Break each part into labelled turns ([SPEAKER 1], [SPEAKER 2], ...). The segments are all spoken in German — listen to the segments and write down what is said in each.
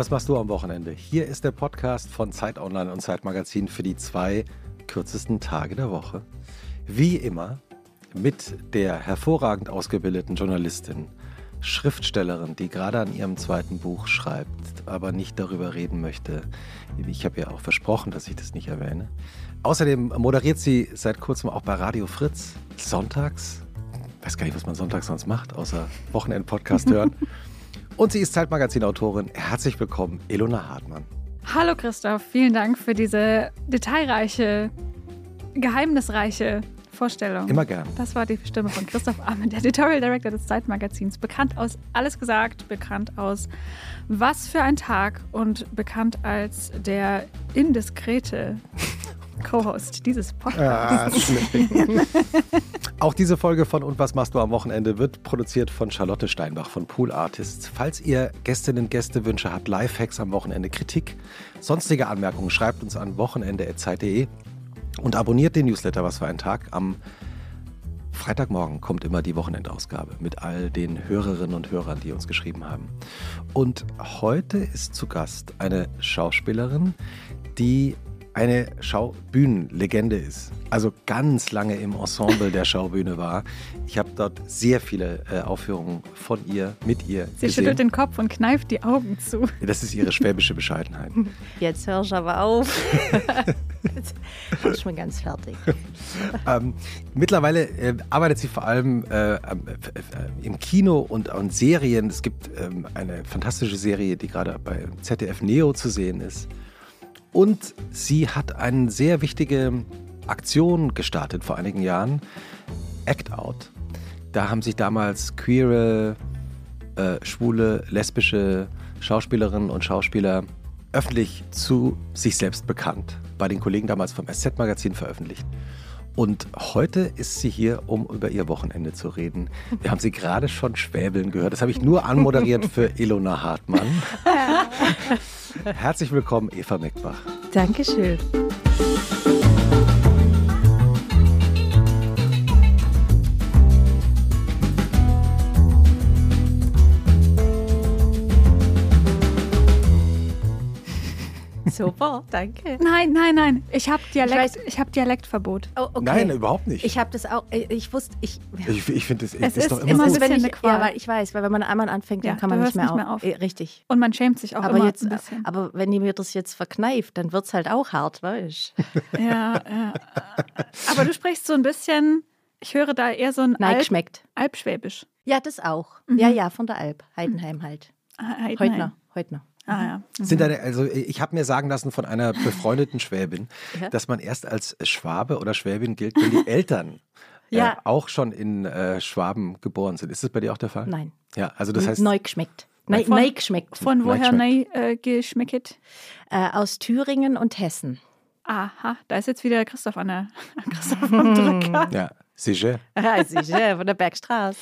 [SPEAKER 1] was machst du am Wochenende? Hier ist der Podcast von Zeit Online und Zeit Magazin für die zwei kürzesten Tage der Woche. Wie immer mit der hervorragend ausgebildeten Journalistin, Schriftstellerin, die gerade an ihrem zweiten Buch schreibt, aber nicht darüber reden möchte. Ich habe ja auch versprochen, dass ich das nicht erwähne. Außerdem moderiert sie seit kurzem auch bei Radio Fritz sonntags. Ich weiß gar nicht, was man sonntags sonst macht, außer Wochenend-Podcast hören. Und sie ist Zeitmagazin-Autorin. Herzlich willkommen, Elona Hartmann.
[SPEAKER 2] Hallo Christoph, vielen Dank für diese detailreiche, geheimnisreiche Vorstellung.
[SPEAKER 1] Immer gern.
[SPEAKER 2] Das war die Stimme von Christoph Ahmed, der Editorial Director des Zeitmagazins. Bekannt aus Alles gesagt, bekannt aus Was für ein Tag und bekannt als der indiskrete Co-Host dieses Podcasts.
[SPEAKER 1] Ah, Auch diese Folge von Und was machst du am Wochenende wird produziert von Charlotte Steinbach von Pool Artists. Falls ihr Gästinnen und Gästewünsche habt, Lifehacks am Wochenende, Kritik, sonstige Anmerkungen, schreibt uns an wochenende.zeit.de und abonniert den Newsletter Was für ein Tag. Am Freitagmorgen kommt immer die Wochenendausgabe mit all den Hörerinnen und Hörern, die uns geschrieben haben. Und heute ist zu Gast eine Schauspielerin, die eine Schaubühnenlegende ist. Also ganz lange im Ensemble der Schaubühne war. Ich habe dort sehr viele äh, Aufführungen von ihr, mit ihr
[SPEAKER 2] Sie
[SPEAKER 1] gesehen.
[SPEAKER 2] schüttelt den Kopf und kneift die Augen zu.
[SPEAKER 1] Das ist ihre schwäbische Bescheidenheit.
[SPEAKER 3] Jetzt hör ich aber auf. Jetzt bin ich schon ganz fertig.
[SPEAKER 1] Ähm, mittlerweile äh, arbeitet sie vor allem äh, äh, äh, im Kino und an Serien. Es gibt ähm, eine fantastische Serie, die gerade bei ZDF Neo zu sehen ist. Und sie hat eine sehr wichtige Aktion gestartet vor einigen Jahren, Act Out. Da haben sich damals queere, äh, schwule, lesbische Schauspielerinnen und Schauspieler öffentlich zu sich selbst bekannt. Bei den Kollegen damals vom SZ-Magazin veröffentlicht. Und heute ist sie hier, um über ihr Wochenende zu reden. Wir haben sie gerade schon schwäbeln gehört. Das habe ich nur anmoderiert für Ilona Hartmann. Herzlich willkommen, Eva Meckbach.
[SPEAKER 3] Dankeschön. Super, danke.
[SPEAKER 2] Nein, nein, nein. Ich habe Dialekt, ich habe Dialektverbot.
[SPEAKER 3] Oh, okay.
[SPEAKER 1] Nein, überhaupt nicht.
[SPEAKER 3] Ich habe das auch, äh, ich wusste, ich,
[SPEAKER 1] ich ich finde, es
[SPEAKER 2] Es
[SPEAKER 1] ist,
[SPEAKER 2] ist
[SPEAKER 1] doch
[SPEAKER 2] immer
[SPEAKER 1] gut.
[SPEAKER 2] bisschen
[SPEAKER 3] wenn ich,
[SPEAKER 2] eine Qual.
[SPEAKER 3] ja, weil ich weiß, weil wenn man einmal anfängt, dann
[SPEAKER 2] Ja,
[SPEAKER 3] kann man nicht mehr,
[SPEAKER 2] nicht mehr
[SPEAKER 3] auf.
[SPEAKER 2] auf.
[SPEAKER 3] Äh, Richtig.
[SPEAKER 2] Und man schämt sich auch
[SPEAKER 3] Aber
[SPEAKER 2] immer
[SPEAKER 3] jetzt,
[SPEAKER 2] ein bisschen.
[SPEAKER 3] aber wenn ihr mir das jetzt verkneift, dann wird es halt auch hart, weißt du?
[SPEAKER 2] Ja, ja. Aber du sprichst so ein bisschen, ich höre da eher so ein
[SPEAKER 3] Nein,
[SPEAKER 2] Alp,
[SPEAKER 3] geschmeckt.
[SPEAKER 2] Alpschwäbisch.
[SPEAKER 3] Ja, das auch.
[SPEAKER 2] Mhm.
[SPEAKER 3] Ja, ja, von der Alp. Heidenheim halt.
[SPEAKER 2] Ah, Heidenheim.
[SPEAKER 3] Heutner. Heutner.
[SPEAKER 2] Ah, ja.
[SPEAKER 1] Sind deine, also ich habe mir sagen lassen von einer befreundeten Schwäbin,
[SPEAKER 3] Ja.
[SPEAKER 1] dass man erst als Schwabe oder Schwäbin gilt, wenn die Eltern äh,
[SPEAKER 3] Ja.
[SPEAKER 1] auch schon in äh, Schwaben geboren sind. Ist das bei dir auch der Fall?
[SPEAKER 3] Nein.
[SPEAKER 1] Ja, also das heißt,
[SPEAKER 3] neu geschmeckt. Neu,
[SPEAKER 2] Von-
[SPEAKER 3] neu geschmeckt.
[SPEAKER 2] Von woher neu äh, geschmeckt?
[SPEAKER 3] Äh, aus Thüringen und Hessen.
[SPEAKER 2] Aha, da ist jetzt wieder Christoph an der Christoph am Drücker.
[SPEAKER 1] ja, sicher.
[SPEAKER 3] Ja, sicher, von der Bergstraße.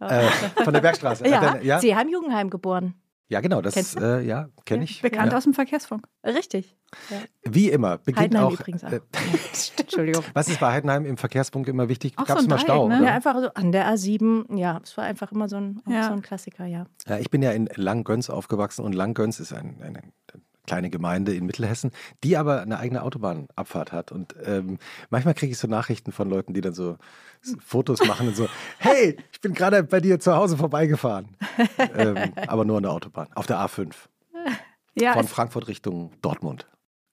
[SPEAKER 1] Äh, von der Bergstraße. Äh,
[SPEAKER 3] Ja,
[SPEAKER 1] ja?
[SPEAKER 3] Sie haben Jugendheim geboren.
[SPEAKER 1] Ja genau, das äh, ja, kenne ich.
[SPEAKER 2] Bekannt
[SPEAKER 1] ja.
[SPEAKER 2] aus dem Verkehrsfunk.
[SPEAKER 3] Richtig.
[SPEAKER 1] Wie immer, beginnt
[SPEAKER 3] Heidenheim
[SPEAKER 1] auch.
[SPEAKER 3] übrigens auch.
[SPEAKER 1] Äh,
[SPEAKER 3] Entschuldigung.
[SPEAKER 1] was ist bei Heidenheim im Verkehrspunkt immer wichtig? Gab
[SPEAKER 2] so
[SPEAKER 1] es
[SPEAKER 2] ein
[SPEAKER 1] mal
[SPEAKER 2] Dreieck,
[SPEAKER 1] Stau?
[SPEAKER 2] ne?
[SPEAKER 3] Ja, einfach so an der A7. Ja, es war einfach immer so ein,
[SPEAKER 2] Ja.
[SPEAKER 3] so ein Klassiker, ja.
[SPEAKER 1] Ja, ich bin ja in Langgöns aufgewachsen und Langgöns ist ein, eine kleine Gemeinde in Mittelhessen, die aber eine eigene Autobahnabfahrt hat. Und ähm, manchmal kriege ich so Nachrichten von Leuten, die dann so Fotos machen und so, hey, ich bin gerade bei dir zu Hause vorbeigefahren. ähm, aber nur an der Autobahn, auf der A5,
[SPEAKER 2] Ja,
[SPEAKER 1] von Frankfurt Richtung Dortmund.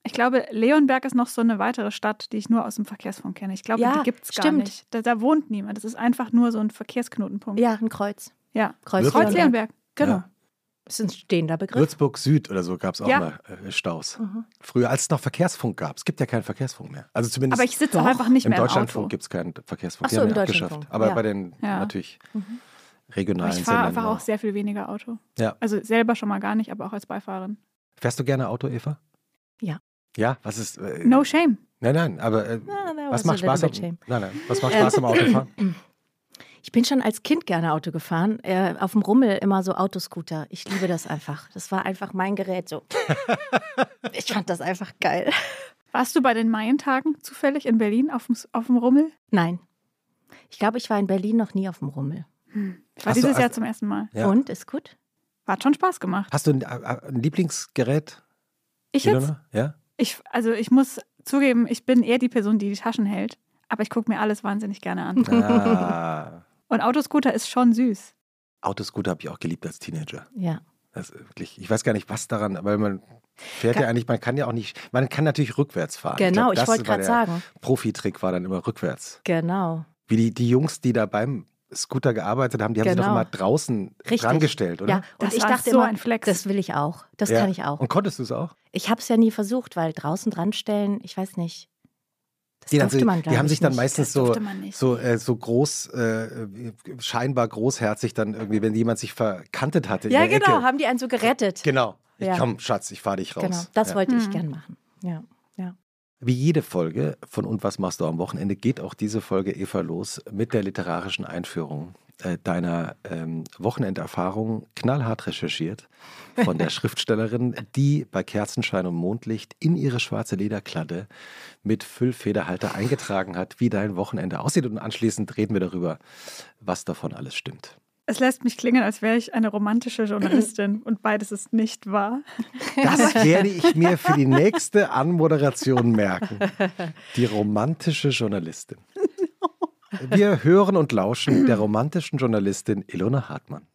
[SPEAKER 2] ich glaube, Leonberg ist noch so eine weitere Stadt, die ich nur aus dem Verkehrsfunk kenne. Ich glaube,
[SPEAKER 3] Ja,
[SPEAKER 2] die gibt es gar
[SPEAKER 3] stimmt.
[SPEAKER 2] nicht. Da, da wohnt niemand. Das ist einfach nur so ein Verkehrsknotenpunkt.
[SPEAKER 3] Ja, ein Kreuz.
[SPEAKER 2] Ja.
[SPEAKER 3] Kreuz?
[SPEAKER 2] Kreuz Leonberg.
[SPEAKER 3] Genau.
[SPEAKER 1] Ja.
[SPEAKER 3] Das ist ein stehender Begriff.
[SPEAKER 1] Würzburg Süd oder so gab es auch
[SPEAKER 2] Ja.
[SPEAKER 1] mal äh, Staus.
[SPEAKER 3] Mhm.
[SPEAKER 1] Früher, als es noch Verkehrsfunk gab. Es gibt ja keinen Verkehrsfunk mehr. Also zumindest
[SPEAKER 2] Aber ich sitze einfach nicht
[SPEAKER 1] im
[SPEAKER 2] mehr im.
[SPEAKER 1] Deutschlandfunk gibt es keinen Verkehrsfunk.
[SPEAKER 3] Ach so,
[SPEAKER 1] haben
[SPEAKER 3] im
[SPEAKER 1] ihn
[SPEAKER 3] Deutschlandfunk,
[SPEAKER 1] abgeschafft. Aber
[SPEAKER 3] ja.
[SPEAKER 1] bei den
[SPEAKER 2] Ja.
[SPEAKER 1] natürlich
[SPEAKER 3] Mhm.
[SPEAKER 1] regionalen
[SPEAKER 2] Ich fahre einfach auch
[SPEAKER 1] auch.
[SPEAKER 2] sehr viel weniger Auto.
[SPEAKER 1] Ja.
[SPEAKER 2] Also selber schon mal gar nicht, aber auch als Beifahrerin.
[SPEAKER 1] Fährst du gerne Auto, Eva?
[SPEAKER 3] Ja.
[SPEAKER 1] Ja, was ist. Äh,
[SPEAKER 2] No shame.
[SPEAKER 1] Nein, nein, aber äh,
[SPEAKER 3] that
[SPEAKER 1] was macht Spaß? Am, nein, nein, was macht
[SPEAKER 3] Ähm,
[SPEAKER 1] Spaß am Autofahren?
[SPEAKER 3] Ich bin schon als Kind gerne Auto gefahren. Äh, auf dem Rummel immer so Autoscooter. Ich liebe das einfach. Das war einfach mein Gerät so. ich fand das einfach geil.
[SPEAKER 2] Warst du bei den Maientagen zufällig in Berlin auf dem, auf dem Rummel?
[SPEAKER 3] Nein. Ich glaube, ich war in Berlin noch nie auf dem Rummel.
[SPEAKER 2] Ich war
[SPEAKER 1] Hast du-
[SPEAKER 2] dieses Jahr
[SPEAKER 1] hast-
[SPEAKER 2] zum ersten Mal.
[SPEAKER 1] Ja.
[SPEAKER 3] Und, ist gut?
[SPEAKER 2] Hat schon Spaß gemacht.
[SPEAKER 1] Hast du ein, äh, ein Lieblingsgerät?
[SPEAKER 2] Ich jetzt?
[SPEAKER 1] Ja?
[SPEAKER 2] ich, also ich muss zugeben, ich bin eher die Person, die die Taschen hält. Aber ich gucke mir alles wahnsinnig gerne an.
[SPEAKER 1] Ah,
[SPEAKER 2] Und Autoscooter ist schon süß.
[SPEAKER 1] Autoscooter habe ich auch geliebt als Teenager.
[SPEAKER 3] Ja.
[SPEAKER 1] Das ist wirklich, ich weiß gar nicht, was daran, weil man fährt
[SPEAKER 3] Kann-
[SPEAKER 1] ja eigentlich, man kann ja auch nicht, man kann natürlich rückwärts fahren.
[SPEAKER 3] Genau, ich,
[SPEAKER 1] glaub, das
[SPEAKER 3] wollte gerade
[SPEAKER 1] der
[SPEAKER 3] sagen.
[SPEAKER 1] Profitrick war dann immer rückwärts.
[SPEAKER 3] Genau.
[SPEAKER 1] Wie die, die Jungs, die da beim Scooter gearbeitet haben, die haben sich doch
[SPEAKER 3] Genau.
[SPEAKER 1] immer draußen
[SPEAKER 3] Richtig.
[SPEAKER 1] dran gestellt, oder?
[SPEAKER 3] Ja, und
[SPEAKER 2] Das
[SPEAKER 3] ich
[SPEAKER 2] war
[SPEAKER 3] dachte
[SPEAKER 2] so
[SPEAKER 3] immer,
[SPEAKER 2] ein Flex.
[SPEAKER 3] das will ich auch. Das
[SPEAKER 1] Ja.
[SPEAKER 3] kann ich auch.
[SPEAKER 1] Und konntest du es auch?
[SPEAKER 3] Ich habe es ja nie versucht, weil draußen dran stellen, ich weiß nicht. Das
[SPEAKER 1] Die, dann
[SPEAKER 3] durfte
[SPEAKER 1] so,
[SPEAKER 3] man,
[SPEAKER 1] die haben
[SPEAKER 3] ich,
[SPEAKER 1] sich dann
[SPEAKER 3] nicht.
[SPEAKER 1] meistens so, so, äh, so groß, äh, scheinbar großherzig dann irgendwie, wenn jemand sich verkantet hatte.
[SPEAKER 3] Ja,
[SPEAKER 1] in der
[SPEAKER 3] genau,
[SPEAKER 1] Ecke.
[SPEAKER 3] haben die einen so gerettet.
[SPEAKER 1] Genau. Ich,
[SPEAKER 3] Ja.
[SPEAKER 1] Komm, Schatz, ich fahre dich raus.
[SPEAKER 3] Genau, das
[SPEAKER 1] ja.
[SPEAKER 3] wollte ich
[SPEAKER 2] Mhm.
[SPEAKER 3] gern machen. Ja, ja.
[SPEAKER 1] Wie jede Folge von Und was machst du am Wochenende geht auch diese Folge Eva los mit der literarischen Einführung äh, deiner ähm, Wochenenderfahrung knallhart recherchiert von der Schriftstellerin, die bei Kerzenschein und Mondlicht in ihre schwarze Lederkladde mit Füllfederhalter eingetragen hat, wie dein Wochenende aussieht. Und anschließend reden wir darüber, was davon alles stimmt.
[SPEAKER 2] Es lässt mich klingen, als wäre ich eine romantische Journalistin und beides ist nicht wahr.
[SPEAKER 1] Das werde ich mir für die nächste Anmoderation merken. Die romantische Journalistin. Wir hören und lauschen der romantischen Journalistin Ilona Hartmann.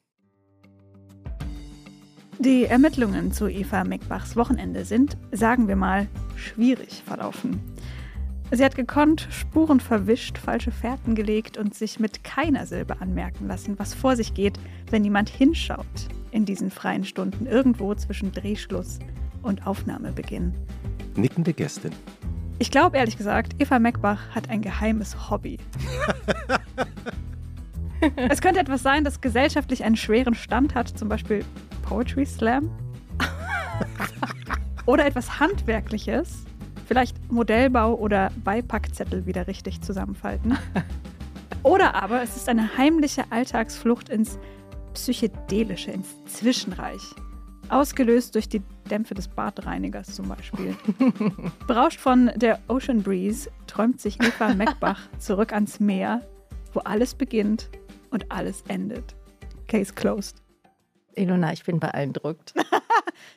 [SPEAKER 2] Die Ermittlungen zu Eva Meckbachs Wochenende sind, sagen wir mal, schwierig verlaufen. Sie hat gekonnt, Spuren verwischt, falsche Fährten gelegt und sich mit keiner Silbe anmerken lassen, was vor sich geht, wenn jemand hinschaut in diesen freien Stunden irgendwo zwischen Drehschluss und Aufnahmebeginn.
[SPEAKER 1] Nickende Gästin.
[SPEAKER 2] Ich glaube ehrlich gesagt, Eva Meckbach hat ein geheimes Hobby. es könnte etwas sein, das gesellschaftlich einen schweren Stand hat, zum Beispiel Poetry Slam. oder etwas Handwerkliches, vielleicht Modellbau oder Beipackzettel wieder richtig zusammenfalten. Oder aber es ist eine heimliche Alltagsflucht ins Psychedelische, ins Zwischenreich. Ausgelöst durch die Dämpfe des Badreinigers zum Beispiel. Berauscht von der Ocean Breeze träumt sich Eva Meckbach zurück ans Meer, wo alles beginnt und alles endet. Case closed.
[SPEAKER 3] Ilona, ich bin beeindruckt.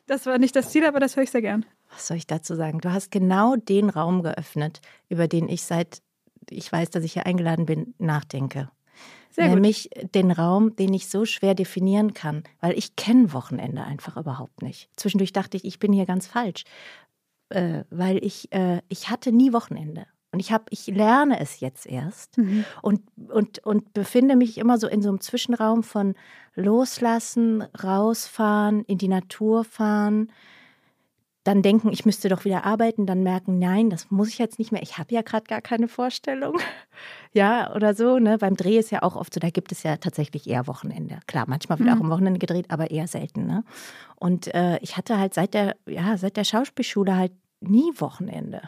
[SPEAKER 2] Das war nicht das Ziel, aber das höre ich sehr gern.
[SPEAKER 3] Was soll ich dazu sagen? Du hast genau den Raum geöffnet, über den ich seit ich weiß, dass ich hier eingeladen bin, nachdenke.
[SPEAKER 2] Sehr gut.
[SPEAKER 3] Nämlich den Raum, den ich so schwer definieren kann, weil ich kenne Wochenende einfach überhaupt nicht. Zwischendurch dachte ich, ich bin hier ganz falsch, äh, weil ich, äh, ich hatte nie Wochenende. Und ich, hab, ich lerne es jetzt erst
[SPEAKER 2] Mhm.
[SPEAKER 3] und, und, und befinde mich immer so in so einem Zwischenraum von loslassen, rausfahren, in die Natur fahren, dann denken, ich müsste doch wieder arbeiten, dann merken, nein, das muss ich jetzt nicht mehr. Ich habe ja gerade gar keine Vorstellung. Ja, oder so. Ne? Beim Dreh ist ja auch oft so, da gibt es ja tatsächlich eher Wochenende. Klar, manchmal wird
[SPEAKER 2] Mhm.
[SPEAKER 3] auch am Wochenende gedreht, aber eher selten. Ne? Und äh, ich hatte halt seit der, ja, seit der Schauspielschule halt nie Wochenende.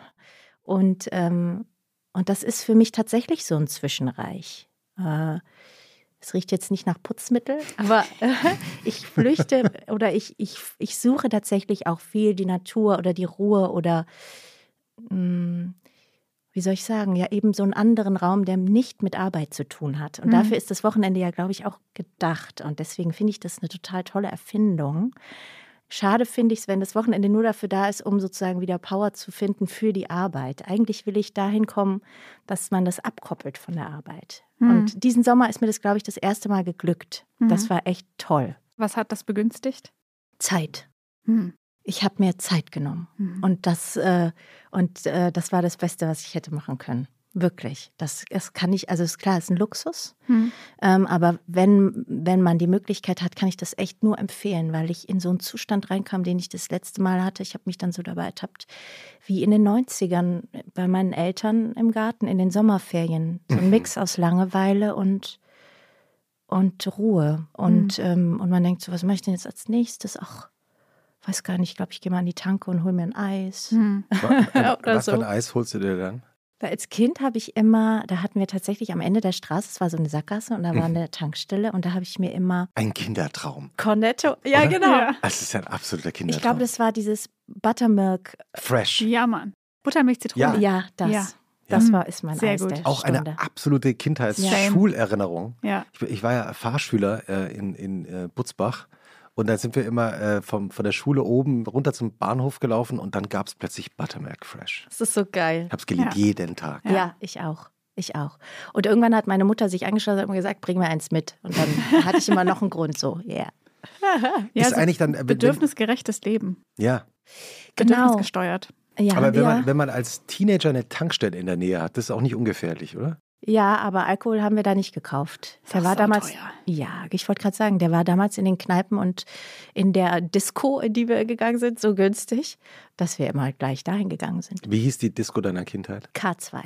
[SPEAKER 3] Und, ähm, und das ist für mich tatsächlich so ein Zwischenreich. Äh, es riecht jetzt nicht nach Putzmittel, aber äh, ich flüchte oder ich, ich, ich suche tatsächlich auch viel die Natur oder die Ruhe oder mh, wie soll ich sagen, ja eben so einen anderen Raum, der nicht mit Arbeit zu tun hat. Und
[SPEAKER 2] Mhm.
[SPEAKER 3] dafür ist das Wochenende ja, glaube ich, auch gedacht. Und deswegen finde ich das eine total tolle Erfindung. Schade finde ich es, wenn das Wochenende nur dafür da ist, um sozusagen wieder Power zu finden für die Arbeit. Eigentlich will ich dahin kommen, dass man das abkoppelt von der Arbeit.
[SPEAKER 2] Mhm.
[SPEAKER 3] Und diesen Sommer ist mir das, glaube ich, das erste Mal geglückt.
[SPEAKER 2] Mhm.
[SPEAKER 3] Das war echt toll.
[SPEAKER 2] Was hat das begünstigt?
[SPEAKER 3] Zeit.
[SPEAKER 2] Hm.
[SPEAKER 3] Ich habe mir Zeit genommen.
[SPEAKER 2] Mhm.
[SPEAKER 3] Und das, äh, und äh, das war das Beste, was ich hätte machen können. Wirklich. Das, das kann ich, also ist klar, es ist ein Luxus.
[SPEAKER 2] Hm.
[SPEAKER 3] Ähm, aber wenn, wenn man die Möglichkeit hat, kann ich das echt nur empfehlen, weil ich in so einen Zustand reinkam, den ich das letzte Mal hatte. Ich habe mich dann so dabei ertappt, wie in den 90ern bei meinen Eltern im Garten in den Sommerferien. So ein Mix aus Langeweile und, und Ruhe. Und, ähm, und man denkt so, was mache ich denn jetzt als nächstes? Ach, weiß gar nicht, ich glaube, ich gehe mal an die Tanke und hole mir ein Eis.
[SPEAKER 2] Hm.
[SPEAKER 1] Wa-
[SPEAKER 3] Oder
[SPEAKER 1] Was
[SPEAKER 3] so.
[SPEAKER 1] für ein Eis holst du dir dann?
[SPEAKER 3] Weil als Kind habe ich immer, da hatten wir tatsächlich am Ende der Straße, es war so eine Sackgasse und da war eine Tankstelle und da habe ich mir immer
[SPEAKER 1] Ein Kindertraum.
[SPEAKER 3] Cornetto, ja
[SPEAKER 1] Oder?
[SPEAKER 3] genau.
[SPEAKER 2] Ja.
[SPEAKER 1] Das ist ein absoluter Kindertraum.
[SPEAKER 3] Ich glaube, das war dieses Buttermilk.
[SPEAKER 1] Fresh.
[SPEAKER 2] ja, Mann. Buttermilch, Zitrone.
[SPEAKER 3] Ja, das.
[SPEAKER 2] Ja.
[SPEAKER 3] Das
[SPEAKER 2] Ja.
[SPEAKER 3] war ist mein
[SPEAKER 2] Sehr
[SPEAKER 3] Eis
[SPEAKER 2] gut.
[SPEAKER 3] der
[SPEAKER 1] Auch
[SPEAKER 3] Stunde.
[SPEAKER 1] eine absolute. Kindheitsschulerinnerung.
[SPEAKER 2] Ja.
[SPEAKER 1] Ich, ich war ja Fahrschüler äh, in, in äh, Butzbach Und dann sind wir immer äh, vom, von der Schule oben runter zum Bahnhof gelaufen und dann gab es plötzlich Buttermilk Fresh.
[SPEAKER 3] Das ist so geil.
[SPEAKER 1] Ich habe es geliebt,
[SPEAKER 2] Ja.
[SPEAKER 1] jeden Tag.
[SPEAKER 3] Ja.
[SPEAKER 2] Ja.
[SPEAKER 3] ich auch. Ich auch. Und irgendwann hat meine Mutter sich angeschaut und hat mir gesagt, bring mir eins mit. Und dann hatte ich immer noch einen Grund so, yeah.
[SPEAKER 2] Ja,
[SPEAKER 1] Ist eigentlich dann, äh, wenn-
[SPEAKER 2] bedürfnisgerechtes Leben.
[SPEAKER 1] Ja,
[SPEAKER 3] Genau.
[SPEAKER 2] Bedürfnisgesteuert.
[SPEAKER 3] Ja,
[SPEAKER 1] aber wenn
[SPEAKER 3] wir,
[SPEAKER 1] man, wenn man als Teenager eine Tankstelle in der Nähe hat, das ist auch nicht ungefährlich, oder?
[SPEAKER 3] Ja, aber Alkohol haben wir da nicht gekauft. Der war damals,
[SPEAKER 2] sauteuer.
[SPEAKER 3] ja, ich wollte gerade sagen, der war damals in den Kneipen und in der Disco, in die wir gegangen sind, so günstig, dass wir immer gleich dahin gegangen sind.
[SPEAKER 1] Wie hieß die Disco deiner Kindheit?
[SPEAKER 3] K2.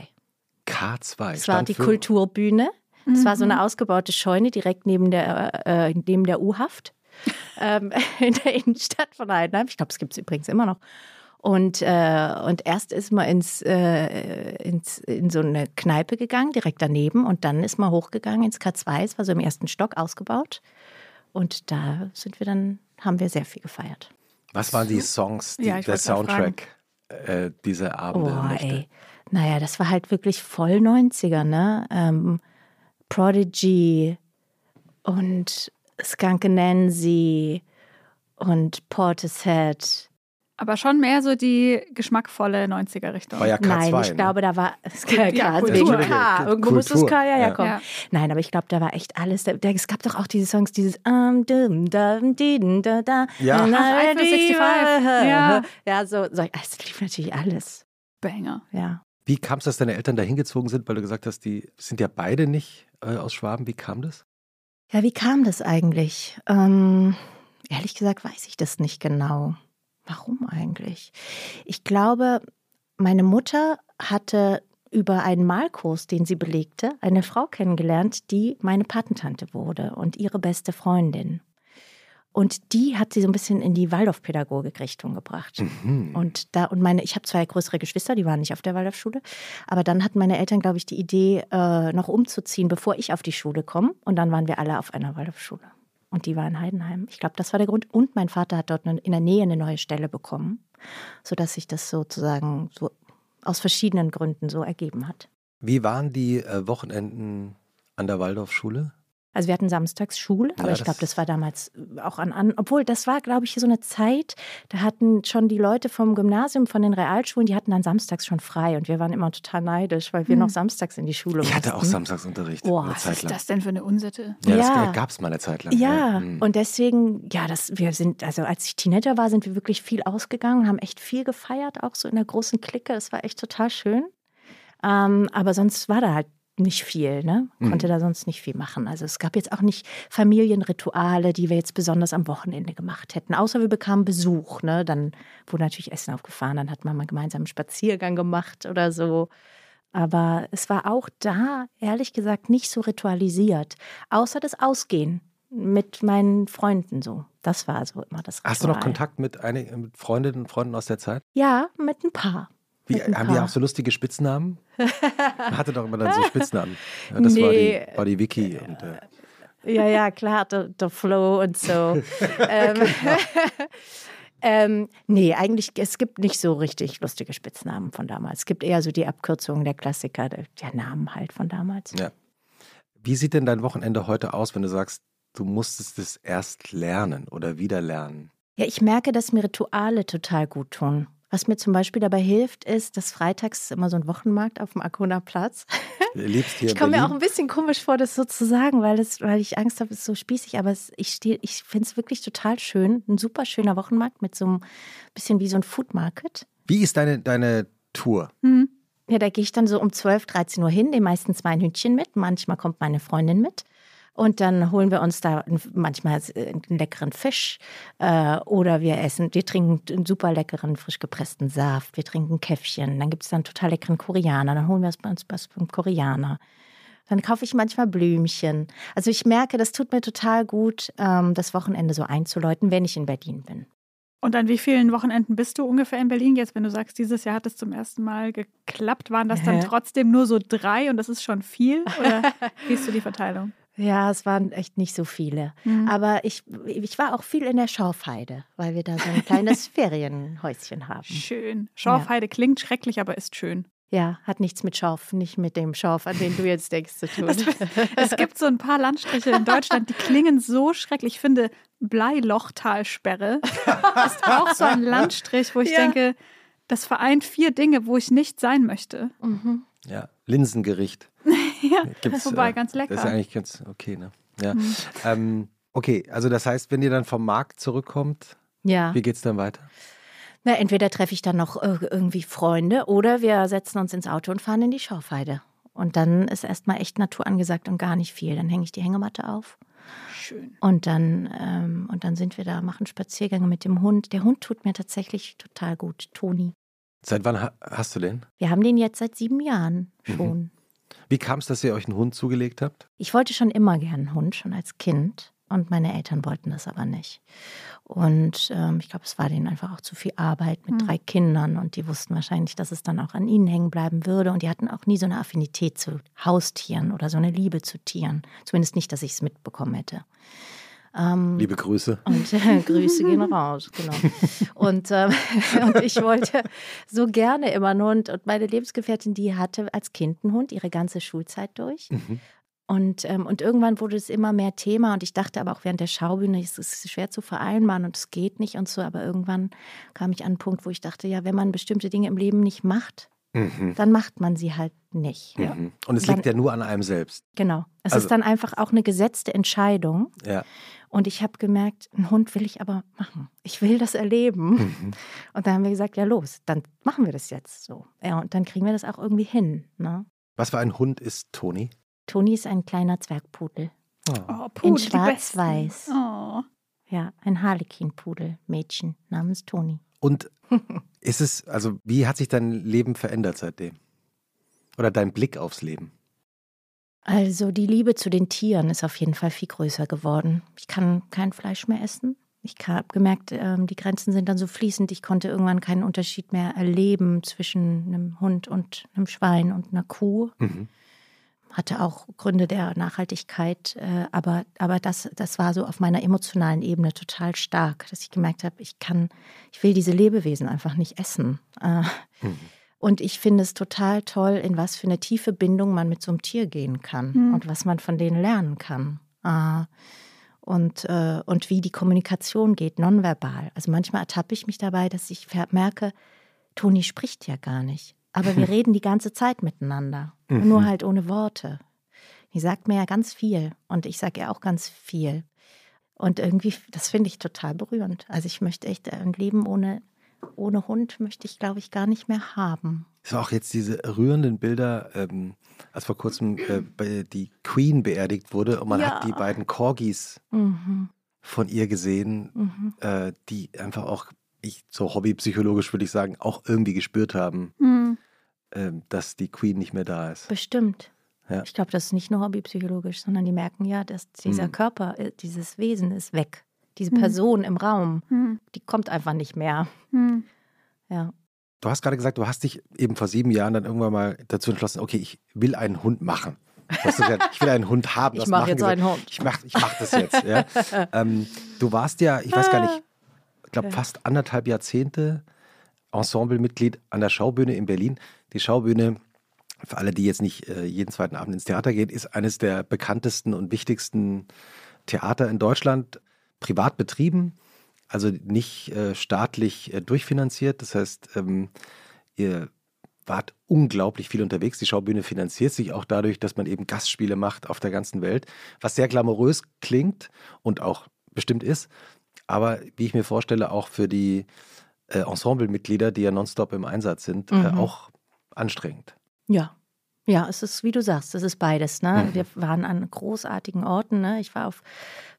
[SPEAKER 1] K2.
[SPEAKER 3] Das war die
[SPEAKER 1] für-
[SPEAKER 3] Kulturbühne. Es war so
[SPEAKER 2] Mhm.
[SPEAKER 3] eine ausgebaute Scheune direkt neben der, äh, neben der U-Haft ähm, in der Innenstadt von Heidenheim. Ich glaube, es gibt es übrigens immer noch. Und, äh, und erst ist man ins, äh, ins, in so eine Kneipe gegangen, direkt daneben. Und dann ist man hochgegangen ins K2. Es war so im ersten Stock ausgebaut. Und da sind wir dann, haben wir sehr viel gefeiert.
[SPEAKER 1] Was waren die Songs, die,
[SPEAKER 2] Ja,
[SPEAKER 1] der Soundtrack äh, dieser Abende?
[SPEAKER 3] Oh,
[SPEAKER 1] Nächte?
[SPEAKER 3] ey. Naja, das war halt wirklich voll 90er, ne? Ähm, Prodigy und Skunk Nancy und Portishead.
[SPEAKER 2] Aber schon mehr so die geschmackvolle 90er-Richtung.
[SPEAKER 1] War ja K2.
[SPEAKER 3] Nein, ich
[SPEAKER 1] ne?
[SPEAKER 3] glaube, da war
[SPEAKER 2] Ja,
[SPEAKER 3] ja, also
[SPEAKER 2] Kultur.
[SPEAKER 3] wegen K.
[SPEAKER 1] Kultur.
[SPEAKER 3] Irgendwo muss das K ja
[SPEAKER 1] Ja.
[SPEAKER 3] herkommen.
[SPEAKER 2] Ja.
[SPEAKER 3] Nein, aber ich glaube, da war echt alles. Da, da, es gab doch auch diese Songs, dieses um, dum, dum, di, da, da.
[SPEAKER 1] Ja.
[SPEAKER 3] Na,
[SPEAKER 2] Ach, Eiffel 65. Ja.
[SPEAKER 3] ja, so, so. Es lief natürlich alles.
[SPEAKER 2] Banger.
[SPEAKER 3] Ja.
[SPEAKER 1] Wie kam es, dass deine Eltern da hingezogen sind, weil du gesagt hast, die sind ja beide nicht äh, aus Schwaben. Wie kam das?
[SPEAKER 3] Ja, wie kam das eigentlich? Ähm, ehrlich gesagt weiß ich das nicht genau. Warum eigentlich? Ich glaube, meine Mutter hatte über einen Malkurs, den sie belegte, eine Frau kennengelernt, die meine Patentante wurde und ihre beste Freundin. Und die hat sie so ein bisschen in die Waldorfpädagogik-Richtung gebracht.
[SPEAKER 1] Mhm.
[SPEAKER 3] Und da, und meine, ich habe zwei größere Geschwister, die waren nicht auf der Waldorfschule. Aber dann hatten meine Eltern, glaube ich, die Idee, äh, noch umzuziehen, bevor ich auf die Schule komme. Und dann waren wir alle auf einer Waldorfschule. Und die war in Heidenheim. Ich glaube, das war der Grund. Und mein Vater hat dort in der Nähe eine neue Stelle bekommen, sodass sich das sozusagen so aus verschiedenen Gründen so ergeben hat.
[SPEAKER 1] Wie waren die äh, Wochenenden an der Waldorfschule?
[SPEAKER 3] Also wir hatten samstags Schule, aber
[SPEAKER 1] Ja,
[SPEAKER 3] ich glaube,
[SPEAKER 1] das-
[SPEAKER 3] war damals auch an, an, obwohl das war, glaube ich, so eine Zeit, da hatten schon die Leute vom Gymnasium, von den Realschulen, die hatten dann samstags schon frei und wir waren immer total neidisch, weil wir
[SPEAKER 2] Hm.
[SPEAKER 3] noch samstags in die Schule
[SPEAKER 1] Ich hatte auch
[SPEAKER 3] mussten.
[SPEAKER 1] Samstagsunterricht
[SPEAKER 3] Boah,
[SPEAKER 1] eine
[SPEAKER 3] was
[SPEAKER 2] ist das denn für eine Unsitte?
[SPEAKER 1] Ja,
[SPEAKER 3] Ja.
[SPEAKER 1] das gab es mal eine Zeit lang.
[SPEAKER 3] Ja,
[SPEAKER 1] Mhm.
[SPEAKER 3] und deswegen, ja, das, wir sind, also als ich Teenager war, sind wir wirklich viel ausgegangen, haben echt viel gefeiert, auch so in der großen Clique. Das war echt total schön. Ähm, aber sonst war da halt nicht viel, ne? Konnte da sonst nicht viel machen. Also es gab jetzt auch nicht Familienrituale, die wir jetzt besonders am Wochenende gemacht hätten. Außer wir bekamen Besuch, ne? Dann wurde natürlich Essen aufgefahren, dann hat man mal gemeinsam einen Spaziergang gemacht oder so. Aber es war auch da, ehrlich gesagt, nicht so ritualisiert. Außer das Ausgehen mit meinen Freunden so. Das war so immer das Ritual.
[SPEAKER 1] Hast du noch Kontakt mit, einigen, mit Freundinnen und Freunden aus der Zeit?
[SPEAKER 3] Ja, mit ein paar.
[SPEAKER 1] Wie, haben die auch so lustige Spitznamen? Man hatte doch immer dann so Spitznamen. Ja, das war,
[SPEAKER 3] Nee.
[SPEAKER 1] die, war die Vicky. Und, äh,
[SPEAKER 3] Ja, ja, klar, der, der Flow und so. ähm, ähm, nee, eigentlich, es gibt nicht so richtig lustige Spitznamen von damals. Es gibt eher so die Abkürzungen der Klassiker, der, der Namen halt von damals.
[SPEAKER 1] ja. Wie sieht denn dein Wochenende heute aus, wenn du sagst, du musstest es erst lernen oder wieder lernen?
[SPEAKER 3] Ja, ich merke, dass mir Rituale total gut tun. Was mir zum Beispiel dabei hilft, ist, dass freitags ist immer so ein Wochenmarkt auf dem Arconer Platz.
[SPEAKER 1] Lebst hier
[SPEAKER 3] Ich komme mir auch ein bisschen komisch vor, das so zu sagen, weil, das, weil ich Angst habe, es ist so spießig. Aber es, ich, steh- ich finde es wirklich total schön. Ein super schöner Wochenmarkt mit so einem bisschen wie so ein Food Market.
[SPEAKER 1] Wie ist deine, deine Tour?
[SPEAKER 2] Hm.
[SPEAKER 3] Ja, da gehe ich dann so um 12, 13 Uhr hin, nehme meistens mein Hündchen mit. Manchmal kommt meine Freundin mit. Und dann holen wir uns da manchmal einen leckeren Fisch äh, oder wir essen, wir trinken einen super leckeren, frisch gepressten Saft, wir trinken Käffchen, dann gibt es dann einen total leckeren Koreaner, dann holen wir uns was vom Koreaner. Dann kaufe ich manchmal Blümchen. Also ich merke, das tut mir total gut, ähm, das Wochenende so einzuläuten, wenn ich in Berlin bin.
[SPEAKER 2] Und an wie vielen Wochenenden bist du ungefähr in Berlin jetzt, wenn du sagst, dieses Jahr hat es zum ersten Mal geklappt? Waren das dann trotzdem nur so drei und das ist schon viel? Oder wie ist so die Verteilung?
[SPEAKER 3] Ja, es waren echt nicht so viele.
[SPEAKER 2] Mhm.
[SPEAKER 3] Aber ich, ich war auch viel in der Schorfheide, weil wir da so ein kleines Ferienhäuschen haben.
[SPEAKER 2] Schön. Schorfheide klingt schrecklich, aber ist schön.
[SPEAKER 3] Ja, hat nichts mit Schorf, nicht mit dem Schorf, an den du jetzt denkst, zu tun.
[SPEAKER 2] Es gibt so ein paar Landstriche in Deutschland, die klingen so schrecklich. Ich finde, Bleilochtalsperre ist auch so ein Landstrich, wo ich
[SPEAKER 3] Ja.
[SPEAKER 2] denke, das vereint vier Dinge, wo ich nicht sein möchte.
[SPEAKER 3] Mhm.
[SPEAKER 1] Ja, Linsengericht.
[SPEAKER 2] Ja,
[SPEAKER 1] Gibt's,
[SPEAKER 2] wobei
[SPEAKER 1] äh,
[SPEAKER 2] ganz lecker.
[SPEAKER 1] Das ist eigentlich ganz okay, ne? Ja.
[SPEAKER 2] Mhm.
[SPEAKER 1] Ähm, okay, also das heißt, wenn ihr dann vom Markt zurückkommt,
[SPEAKER 3] Ja.
[SPEAKER 1] wie geht's dann weiter?
[SPEAKER 3] Na, entweder treffe ich dann noch äh, irgendwie Freunde oder wir setzen uns ins Auto und fahren in die Schorfheide. Und dann ist erstmal echt Natur angesagt und gar nicht viel. Dann hänge ich die Hängematte auf
[SPEAKER 2] Schön.
[SPEAKER 3] und dann, ähm, und dann sind wir da, machen Spaziergänge mit dem Hund. Der Hund tut mir tatsächlich total gut, Toni.
[SPEAKER 1] Seit wann ha hast du den?
[SPEAKER 3] Wir haben den jetzt seit sieben Jahren
[SPEAKER 1] Mhm. Wie kam es, dass ihr euch einen Hund zugelegt habt?
[SPEAKER 3] Ich wollte schon immer gern einen Hund, schon als Kind. Und meine Eltern wollten das aber nicht. Und ähm, ich glaube, es war denen einfach auch zu viel Arbeit mit
[SPEAKER 2] Hm.
[SPEAKER 3] drei Kindern. Und die wussten wahrscheinlich, dass es dann auch an ihnen hängen bleiben würde. Und die hatten auch nie so eine Affinität zu Haustieren oder so eine Liebe zu Tieren. Zumindest nicht, dass ich es mitbekommen hätte. Ähm,
[SPEAKER 1] Liebe Grüße.
[SPEAKER 3] und äh, Grüße gehen raus, genau. Und, ähm, und ich wollte so gerne immer einen Hund. Und meine Lebensgefährtin, die hatte als Kind einen Hund ihre ganze Schulzeit durch.
[SPEAKER 1] Mhm.
[SPEAKER 3] Und, ähm, und irgendwann wurde es immer mehr Thema. Und ich dachte aber auch während der Schaubühne, es ist schwer zu vereinbaren und es geht nicht und so. Aber irgendwann kam ich an einen Punkt, wo ich dachte, ja, wenn man bestimmte Dinge im Leben nicht macht,
[SPEAKER 1] Mhm.
[SPEAKER 3] dann macht man sie halt nicht.
[SPEAKER 1] Mhm. Und es
[SPEAKER 3] Dann-
[SPEAKER 1] liegt ja nur an einem selbst.
[SPEAKER 3] Genau. Es
[SPEAKER 1] Also-
[SPEAKER 3] ist dann einfach auch eine gesetzte Entscheidung.
[SPEAKER 1] Ja.
[SPEAKER 3] Und ich habe gemerkt, einen Hund will ich aber machen. Ich will das erleben.
[SPEAKER 1] Mhm.
[SPEAKER 3] Und da haben wir gesagt, ja los, dann machen wir das jetzt so. Ja, und dann kriegen wir das auch irgendwie hin. Ne?
[SPEAKER 1] Was für ein Hund ist Toni?
[SPEAKER 3] Toni ist ein kleiner Zwergpudel.
[SPEAKER 1] Oh.
[SPEAKER 2] Oh,
[SPEAKER 3] In
[SPEAKER 2] Pudel, die
[SPEAKER 3] schwarz-weiß.
[SPEAKER 2] Oh.
[SPEAKER 3] Ja, ein Harlequin-Pudel, Mädchen namens Toni.
[SPEAKER 1] Und ist es, also wie hat sich dein Leben verändert seitdem? Oder dein Blick aufs Leben?
[SPEAKER 3] Also die Liebe zu den Tieren ist auf jeden Fall viel größer geworden. Ich kann kein Fleisch mehr essen. Ich habe gemerkt, ähm, die Grenzen sind dann so fließend. Ich konnte irgendwann keinen Unterschied mehr erleben zwischen einem Hund und einem Schwein und einer Kuh.
[SPEAKER 1] Mhm.
[SPEAKER 3] Hatte auch Gründe der Nachhaltigkeit, äh, aber, aber das, das war so auf meiner emotionalen Ebene total stark, dass ich gemerkt habe, ich kann, ich will diese Lebewesen einfach nicht essen. Äh,
[SPEAKER 1] Mhm.
[SPEAKER 3] und ich finde es total toll, in was für eine tiefe Bindung man mit so einem Tier gehen kann
[SPEAKER 2] Hm.
[SPEAKER 3] und was man von denen lernen kann. Äh, und, äh, und wie die Kommunikation geht, nonverbal. Also manchmal ertappe ich mich dabei, dass ich merke, Toni spricht ja gar nicht. Aber wir reden die ganze Zeit miteinander.
[SPEAKER 1] Mhm.
[SPEAKER 3] Nur halt ohne Worte. Die sagt mir ja ganz viel und ich sage ihr auch ganz viel. Und irgendwie, das finde ich total berührend. Also ich möchte echt ein Leben ohne, ohne Hund, möchte ich, glaube ich, gar nicht mehr haben.
[SPEAKER 1] Es war auch jetzt diese rührenden Bilder, ähm, als vor kurzem äh, die Queen beerdigt wurde und man
[SPEAKER 3] Ja.
[SPEAKER 1] hat die beiden Corgis
[SPEAKER 3] Mhm,
[SPEAKER 1] von ihr gesehen,
[SPEAKER 3] mhm.
[SPEAKER 1] äh, die einfach auch, ich so hobbypsychologisch würde ich sagen, auch irgendwie gespürt haben,
[SPEAKER 2] Hm.
[SPEAKER 1] ähm, dass die Queen nicht mehr da ist.
[SPEAKER 3] Bestimmt.
[SPEAKER 1] Ja.
[SPEAKER 3] Ich glaube, das ist nicht nur hobbypsychologisch, sondern die merken ja, dass dieser
[SPEAKER 1] Mhm.
[SPEAKER 3] Körper, äh, dieses Wesen ist weg. Diese
[SPEAKER 2] Mhm.
[SPEAKER 3] Person im Raum,
[SPEAKER 2] Hm.
[SPEAKER 3] die kommt einfach nicht mehr.
[SPEAKER 2] Hm.
[SPEAKER 3] Ja.
[SPEAKER 1] Du hast gerade gesagt, du hast dich eben vor sieben Jahren dann irgendwann mal dazu entschlossen, okay, ich will einen Hund machen. Gesagt, ich will einen Hund haben.
[SPEAKER 3] Ich
[SPEAKER 1] das
[SPEAKER 3] mache jetzt
[SPEAKER 1] gesagt.
[SPEAKER 3] einen Hund.
[SPEAKER 1] Ich mache ich mach das jetzt. Ja. ähm, du warst ja, ich weiß gar nicht, ich glaube fast anderthalb Jahrzehnte Ensemblemitglied an der Schaubühne in Berlin. Die Schaubühne, für alle, die jetzt nicht äh, jeden zweiten Abend ins Theater gehen, ist eines der bekanntesten und wichtigsten Theater in Deutschland, privat betrieben, also nicht äh, staatlich äh, durchfinanziert. Das heißt, ähm, ihr wart unglaublich viel unterwegs. Die Schaubühne finanziert sich auch dadurch, dass man eben Gastspiele macht auf der ganzen Welt, was sehr glamourös klingt und auch bestimmt ist, aber wie ich mir vorstelle, auch für die äh, Ensemblemitglieder, die ja nonstop im Einsatz sind, äh,
[SPEAKER 3] Mhm.
[SPEAKER 1] auch anstrengend.
[SPEAKER 3] Ja. Ja, es ist, wie du sagst, es ist beides. Ne?
[SPEAKER 1] Mhm.
[SPEAKER 3] Wir waren an großartigen Orten. Ne? Ich war auf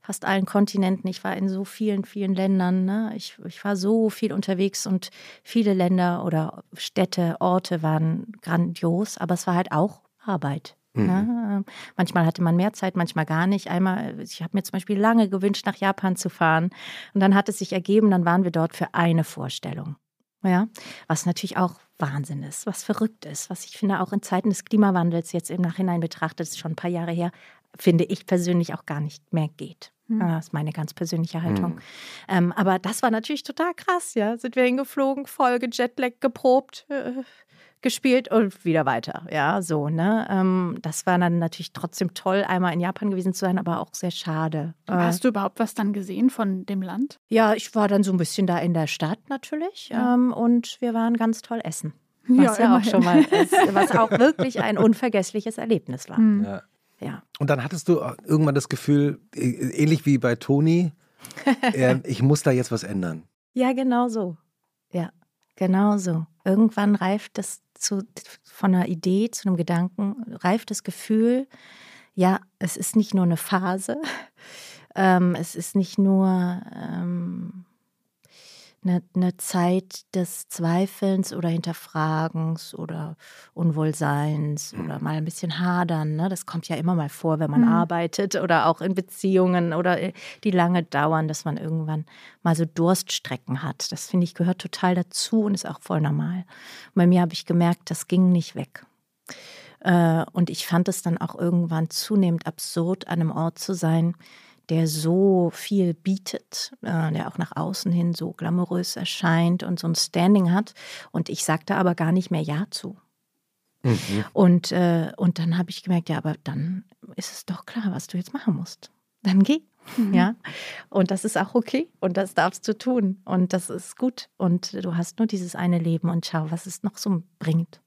[SPEAKER 3] fast allen Kontinenten. Ich war in so vielen, vielen Ländern. Ne? Ich, ich war so viel unterwegs und viele Länder oder Städte, Orte waren grandios, aber es war halt auch Arbeit.
[SPEAKER 1] Mhm.
[SPEAKER 3] Ähm, Manchmal hatte man mehr Zeit, manchmal gar nicht. Einmal, ich habe mir zum Beispiel lange gewünscht, nach Japan zu fahren. Und dann hat es sich ergeben, dann waren wir dort für eine Vorstellung. Ja, was natürlich auch Wahnsinn ist, was verrückt ist, was ich finde auch in Zeiten des Klimawandels jetzt im Nachhinein betrachtet, ist schon ein paar Jahre her, finde ich persönlich auch gar nicht mehr geht.
[SPEAKER 2] Hm.
[SPEAKER 3] Ja, Das ist meine ganz persönliche Haltung.
[SPEAKER 1] Mhm.
[SPEAKER 3] Ähm, aber das war natürlich total krass, ja. Sind wir hingeflogen, voll gejetlag, geprobt, äh, gespielt und wieder weiter. Ja, so, ne? Ähm, das war dann natürlich trotzdem toll, einmal in Japan gewesen zu sein, aber auch sehr schade.
[SPEAKER 2] Äh, Hast du überhaupt was dann gesehen von dem Land?
[SPEAKER 3] Ja, ich war dann so ein bisschen da in der Stadt natürlich ja. ähm, und wir waren ganz toll essen. Was ja, ja auch schon mal, ist, was auch wirklich ein unvergessliches Erlebnis war. Mhm. Ja. ja.
[SPEAKER 1] Und dann hattest du irgendwann das Gefühl, ähnlich wie bei Toni, ich muss da jetzt was ändern.
[SPEAKER 3] Ja, genau so. Ja, genau so. Irgendwann reift das zu, von einer Idee zu einem Gedanken, reift das Gefühl, ja, es ist nicht nur eine Phase, ähm, es ist nicht nur ähm, eine, eine Zeit des Zweifelns oder Hinterfragens oder Unwohlseins mhm. oder mal ein bisschen Hadern. Ne? Das kommt ja immer mal vor, wenn man mhm. arbeitet oder auch in Beziehungen oder äh, die lange dauern, dass man irgendwann mal so Durststrecken hat. Das finde ich gehört total dazu und ist auch voll normal. Und bei mir habe ich gemerkt, das ging nicht weg. Äh, und ich fand es dann auch irgendwann zunehmend absurd, an einem Ort zu sein, der so viel bietet, äh, der auch nach außen hin so glamourös erscheint und so ein Standing hat. Und ich sagte aber gar nicht mehr Ja zu. Mhm. Und, äh, und dann habe ich gemerkt, ja, aber dann ist es doch klar, was du jetzt machen musst. Dann geh. Mhm. Ja. Und das ist auch okay. Und das darfst du tun. Und das ist gut. Und du hast nur dieses eine Leben und schau, was es noch so bringt.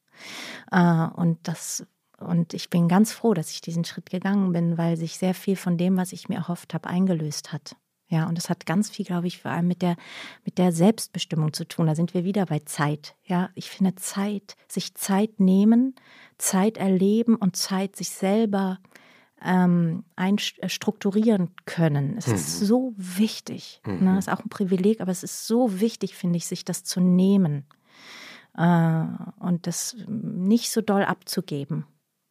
[SPEAKER 3] Äh, und das und ich bin ganz froh, dass ich diesen Schritt gegangen bin, weil sich sehr viel von dem, was ich mir erhofft habe, eingelöst hat. Ja, und das hat ganz viel, glaube ich, vor allem mit der, mit der Selbstbestimmung zu tun. Da sind wir wieder bei Zeit. Ja, ich finde Zeit, sich Zeit nehmen, Zeit erleben und Zeit sich selber ähm, einstrukturieren können. Es mhm. ist so wichtig. Ne? Mhm. Ne? Ist auch ein Privileg, aber es ist so wichtig, finde ich, sich das zu nehmen äh, und das nicht so doll abzugeben.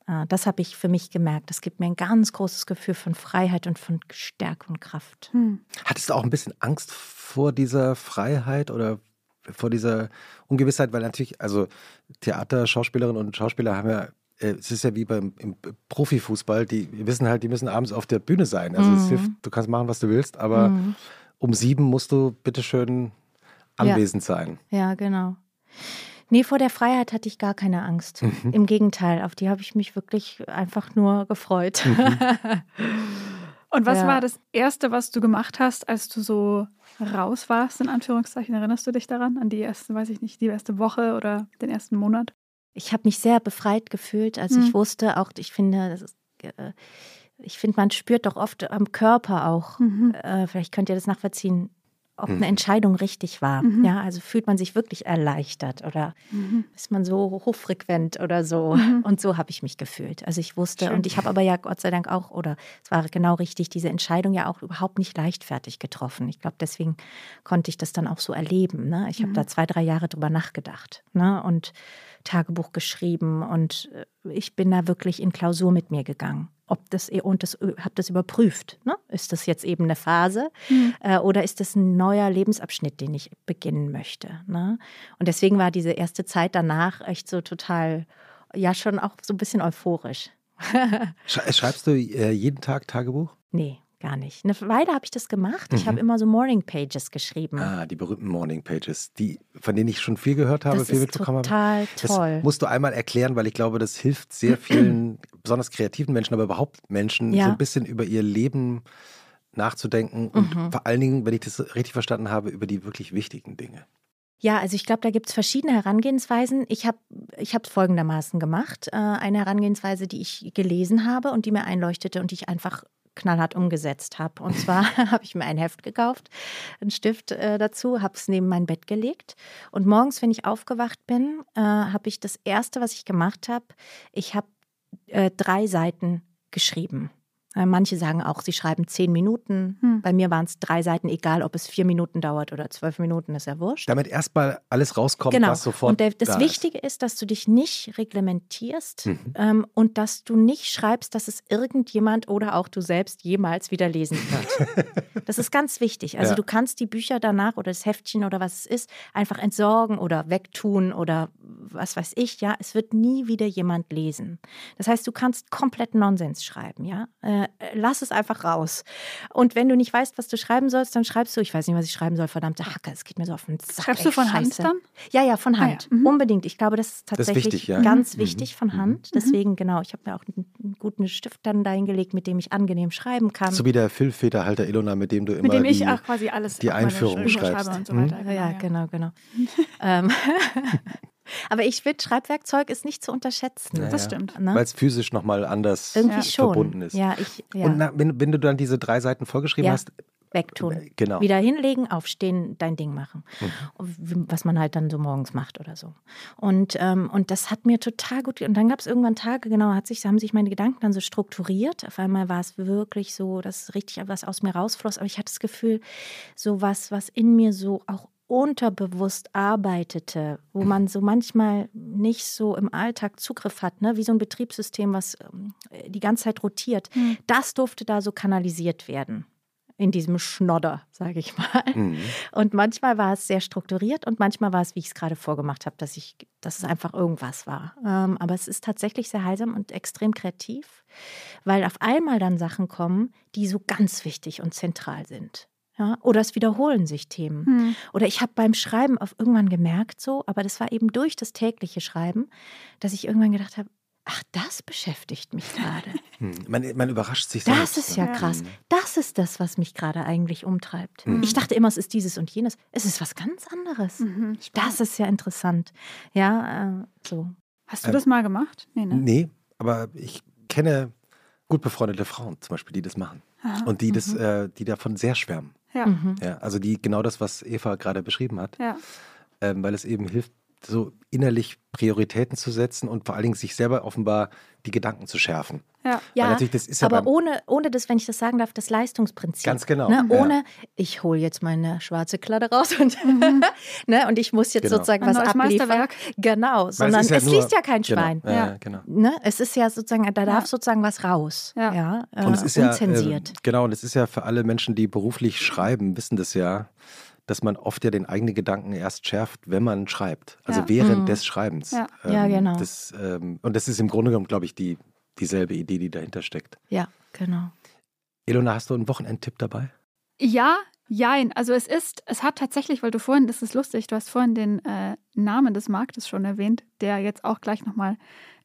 [SPEAKER 3] Ah, das habe ich für mich gemerkt. Das gibt mir ein ganz großes Gefühl von Freiheit und von Stärke und Kraft. Hm.
[SPEAKER 1] Hattest du auch ein bisschen Angst vor dieser Freiheit oder vor dieser Ungewissheit? Weil natürlich, also Theater, Schauspielerinnen und Schauspieler haben ja äh, es ist ja wie beim im Profifußball, die wissen halt, die müssen abends auf der Bühne sein. Also mhm. hilft, du kannst machen, was du willst, aber mhm. um sieben musst du bitteschön anwesend
[SPEAKER 3] ja.
[SPEAKER 1] sein.
[SPEAKER 3] Ja, genau. Nee, vor der Freiheit hatte ich gar keine Angst. Mhm. Im Gegenteil, auf die habe ich mich wirklich einfach nur gefreut. Mhm.
[SPEAKER 2] Und was ja. war das Erste, was du gemacht hast, als du so raus warst, in Anführungszeichen? Erinnerst du dich daran? An die erste, weiß ich nicht, die erste Woche oder den ersten Monat?
[SPEAKER 3] Ich habe mich sehr befreit gefühlt. Also mhm. ich wusste auch, ich finde, ist, äh, ich finde, man spürt doch oft am Körper auch, mhm. äh, vielleicht könnt ihr das nachvollziehen, ob eine mhm. Entscheidung richtig war. Mhm. Ja, also fühlt man sich wirklich erleichtert oder mhm. ist man so hochfrequent oder so. Mhm. Und so habe ich mich gefühlt. Also ich wusste, Schön. und ich habe aber ja Gott sei Dank auch, oder es war genau richtig, diese Entscheidung ja auch überhaupt nicht leichtfertig getroffen. Ich glaube, deswegen konnte ich das dann auch so erleben. Ne? Ich habe da mhm. zwei, drei Jahre drüber nachgedacht ne? und Tagebuch geschrieben und äh, ich bin da wirklich in Klausur mit mir gegangen ob das und das habe das überprüft. Ne? Ist das jetzt eben eine Phase mhm. äh, oder ist das ein neuer Lebensabschnitt, den ich beginnen möchte? Ne? Und deswegen war diese erste Zeit danach echt so total, ja schon auch so ein bisschen euphorisch.
[SPEAKER 1] Schreibst du äh, jeden Tag Tagebuch?
[SPEAKER 3] Nee. Gar nicht. Eine Weile habe ich das gemacht. Ich habe mhm. immer so Morning Pages geschrieben.
[SPEAKER 1] Ah, die berühmten Morning Pages, die, von denen ich schon viel gehört habe,
[SPEAKER 3] das
[SPEAKER 1] viel
[SPEAKER 3] mitbekommen habe. Total toll.
[SPEAKER 1] Das musst du einmal erklären, weil ich glaube, das hilft sehr vielen, besonders kreativen Menschen, aber überhaupt Menschen, ja. so ein bisschen über ihr Leben nachzudenken und mhm. vor allen Dingen, wenn ich das richtig verstanden habe, über die wirklich wichtigen Dinge.
[SPEAKER 3] Ja, also ich glaube, da gibt es verschiedene Herangehensweisen. Ich habe ich es folgendermaßen gemacht. Äh, eine Herangehensweise, die ich gelesen habe und die mir einleuchtete und die ich einfach knallhart umgesetzt habe. Und zwar habe ich mir ein Heft gekauft, einen Stift äh, dazu, habe es neben mein Bett gelegt. Und morgens, wenn ich aufgewacht bin, äh, habe ich das Erste, was ich gemacht habe, ich habe äh, drei Seiten geschrieben. Äh, manche sagen auch, sie schreiben zehn Minuten. Hm. Bei mir waren es drei Seiten, egal ob es vier Minuten dauert oder zwölf Minuten, ist ja wurscht.
[SPEAKER 1] Damit erstmal alles rauskommt,
[SPEAKER 3] genau.
[SPEAKER 1] was sofort.
[SPEAKER 3] Und der,
[SPEAKER 1] das
[SPEAKER 3] da Wichtige ist. ist. dass du dich nicht reglementierst mhm. ähm, und dass du nicht schreibst, dass es irgendjemand oder auch du selbst jemals wieder lesen wird. das ist ganz wichtig. Also ja. du kannst die Bücher danach oder das Heftchen oder was es ist, einfach entsorgen oder wegtun oder was weiß ich, ja. Es wird nie wieder jemand lesen. Das heißt, du kannst komplett Nonsens schreiben, ja. Äh, äh, lass es einfach raus. Und wenn du nicht weißt, was du schreiben sollst, dann schreibst du, ich weiß nicht, was ich schreiben soll, verdammte Hacke, es geht mir so auf den Sack.
[SPEAKER 2] Schreibst
[SPEAKER 3] ey,
[SPEAKER 2] du von
[SPEAKER 3] Scheiße.
[SPEAKER 2] Hand dann?
[SPEAKER 3] Ja, ja, von
[SPEAKER 2] Ah,
[SPEAKER 3] Hand.
[SPEAKER 2] ja. Mhm.
[SPEAKER 3] Unbedingt. Ich glaube, das ist
[SPEAKER 1] ist
[SPEAKER 3] tatsächlich
[SPEAKER 1] wichtig, ja.
[SPEAKER 3] ganz
[SPEAKER 1] Mhm.
[SPEAKER 3] wichtig von
[SPEAKER 1] Mhm.
[SPEAKER 3] Hand. Deswegen, genau, ich habe mir auch einen, einen guten Stift dann dahingelegt, mit dem ich angenehm schreiben kann.
[SPEAKER 1] So wie der Füllfederhalter Ilona, mit dem du immer
[SPEAKER 2] Mit dem ich
[SPEAKER 1] die,
[SPEAKER 2] auch quasi alles
[SPEAKER 1] die Einführung schreibst.
[SPEAKER 2] schreibe und so
[SPEAKER 1] Mhm.
[SPEAKER 2] weiter.
[SPEAKER 3] ja, genau, genau. aber ich finde, Schreibwerkzeug ist nicht zu unterschätzen.
[SPEAKER 1] Ja,
[SPEAKER 2] Das stimmt.
[SPEAKER 3] Ne?
[SPEAKER 1] weil es physisch nochmal anders
[SPEAKER 3] Irgendwie
[SPEAKER 2] Ja.
[SPEAKER 3] schon.
[SPEAKER 1] verbunden ist.
[SPEAKER 3] Ja, ich, ja.
[SPEAKER 1] Und na, wenn, wenn du dann diese drei Seiten vollgeschrieben
[SPEAKER 3] Ja.
[SPEAKER 1] hast,
[SPEAKER 3] wegtun.
[SPEAKER 1] genau.
[SPEAKER 3] Wieder hinlegen, aufstehen, dein Ding machen.
[SPEAKER 1] Mhm.
[SPEAKER 3] Was man halt dann so morgens macht oder so. Und, ähm, und das hat mir total gut. Und dann gab es irgendwann Tage, genau, hat sich, haben sich meine Gedanken dann so strukturiert. Auf einmal war es wirklich so, dass richtig was aus mir rausfloss. Aber ich hatte das Gefühl, so was, was in mir so auch unterbewusst arbeitete, wo man so manchmal nicht so im Alltag Zugriff hat, ne? wie so ein Betriebssystem, was ähm, die ganze Zeit rotiert,
[SPEAKER 2] Hm.
[SPEAKER 3] das durfte da so kanalisiert werden. In diesem Schnodder, sage ich mal.
[SPEAKER 1] Mhm.
[SPEAKER 3] Und manchmal war es sehr strukturiert und manchmal war es, wie ich es gerade vorgemacht habe, dass, ich, dass es einfach irgendwas war. Ähm, aber es ist tatsächlich sehr heilsam und extrem kreativ, weil auf einmal dann Sachen kommen, die so ganz wichtig und zentral sind. Ja? Oder es wiederholen sich Themen.
[SPEAKER 2] Hm.
[SPEAKER 3] Oder ich habe beim Schreiben auf irgendwann gemerkt, so, aber das war eben durch das tägliche Schreiben, dass ich irgendwann gedacht habe, ach, das beschäftigt mich gerade.
[SPEAKER 1] Hm. Man, man überrascht sich
[SPEAKER 3] Das
[SPEAKER 1] selbst.
[SPEAKER 3] ist
[SPEAKER 1] ne?
[SPEAKER 3] ja krass. Das ist das, was mich gerade eigentlich umtreibt.
[SPEAKER 1] Mhm.
[SPEAKER 3] Ich dachte immer, es ist dieses und jenes. Es ist was ganz anderes.
[SPEAKER 2] Mhm.
[SPEAKER 3] Das ist ja interessant. Ja, äh, so.
[SPEAKER 2] Hast du
[SPEAKER 1] Ähm,
[SPEAKER 2] das mal gemacht? Nee, ne?
[SPEAKER 1] Nee, aber ich kenne gut befreundete Frauen zum Beispiel, die das machen.
[SPEAKER 2] Aha.
[SPEAKER 1] Und die, das,
[SPEAKER 2] Mhm.
[SPEAKER 1] äh, die davon sehr schwärmen.
[SPEAKER 2] Ja.
[SPEAKER 3] Mhm.
[SPEAKER 1] Ja, also die genau das, was Eva gerade beschrieben hat,
[SPEAKER 2] ja.
[SPEAKER 1] ähm, weil es eben hilft, so innerlich Prioritäten zu setzen und vor allen Dingen sich selber offenbar die Gedanken zu schärfen.
[SPEAKER 2] Ja.
[SPEAKER 3] Ja,
[SPEAKER 1] natürlich, das ist ja
[SPEAKER 3] aber ohne, ohne das, wenn ich das sagen darf, das Leistungsprinzip.
[SPEAKER 1] Ganz genau,
[SPEAKER 3] Ne?
[SPEAKER 1] ja.
[SPEAKER 3] Ohne, ich hole jetzt meine schwarze Kladde raus und, ne? und ich muss jetzt
[SPEAKER 1] Genau.
[SPEAKER 3] sozusagen
[SPEAKER 2] Ein
[SPEAKER 3] was
[SPEAKER 2] neues
[SPEAKER 3] abliefern.
[SPEAKER 2] Meisterwerk.
[SPEAKER 3] Genau,
[SPEAKER 1] Weil
[SPEAKER 3] sondern es,
[SPEAKER 1] ist ja nur-
[SPEAKER 3] liest ja kein
[SPEAKER 1] genau,
[SPEAKER 3] Schwein.
[SPEAKER 1] Ja,
[SPEAKER 2] Ja.
[SPEAKER 1] ja. genau.
[SPEAKER 3] Ne? Es ist ja sozusagen, da darf
[SPEAKER 2] Ja.
[SPEAKER 3] sozusagen was raus.
[SPEAKER 2] Ja.
[SPEAKER 3] äh,
[SPEAKER 1] Und es ist ja,
[SPEAKER 3] unzensiert.
[SPEAKER 1] äh, genau, und es ist ja für alle Menschen, die beruflich schreiben, wissen das ja, dass man oft ja den eigenen Gedanken erst schärft, wenn man schreibt. Also
[SPEAKER 2] Ja.
[SPEAKER 1] während
[SPEAKER 3] Mhm.
[SPEAKER 1] des Schreibens.
[SPEAKER 2] Ja.
[SPEAKER 3] Ja, genau.
[SPEAKER 1] Das, ähm, und das ist im Grunde genommen, glaube ich, die, dieselbe Idee, die dahinter steckt.
[SPEAKER 3] ja, genau.
[SPEAKER 1] Elona, hast du einen Wochenendtipp dabei?
[SPEAKER 2] Ja, jein. Also es ist, es hat tatsächlich, weil du vorhin, das ist lustig, du hast vorhin den äh, Namen des Marktes schon erwähnt, der jetzt auch gleich nochmal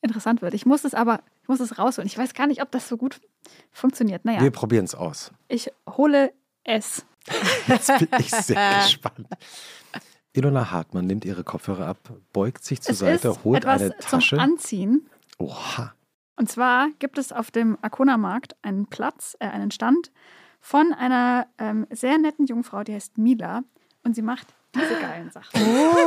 [SPEAKER 2] interessant wird. Ich muss es aber, ich muss es rausholen. Ich weiß gar nicht, ob das so gut funktioniert. Naja,
[SPEAKER 1] Wir probieren es aus.
[SPEAKER 2] ich hole es.
[SPEAKER 1] Jetzt bin ich sehr gespannt. Ilona Hartmann nimmt ihre Kopfhörer ab, beugt sich zur
[SPEAKER 2] es
[SPEAKER 1] Seite,
[SPEAKER 2] ist
[SPEAKER 1] holt
[SPEAKER 2] etwas
[SPEAKER 1] eine
[SPEAKER 2] zum
[SPEAKER 1] Tasche.
[SPEAKER 2] Anziehen.
[SPEAKER 1] Oha.
[SPEAKER 2] Und zwar gibt es auf dem Arkona-Markt einen Platz, äh, einen Stand von einer ähm, sehr netten Jungfrau, die heißt Mila. Und sie macht diese geilen Sachen.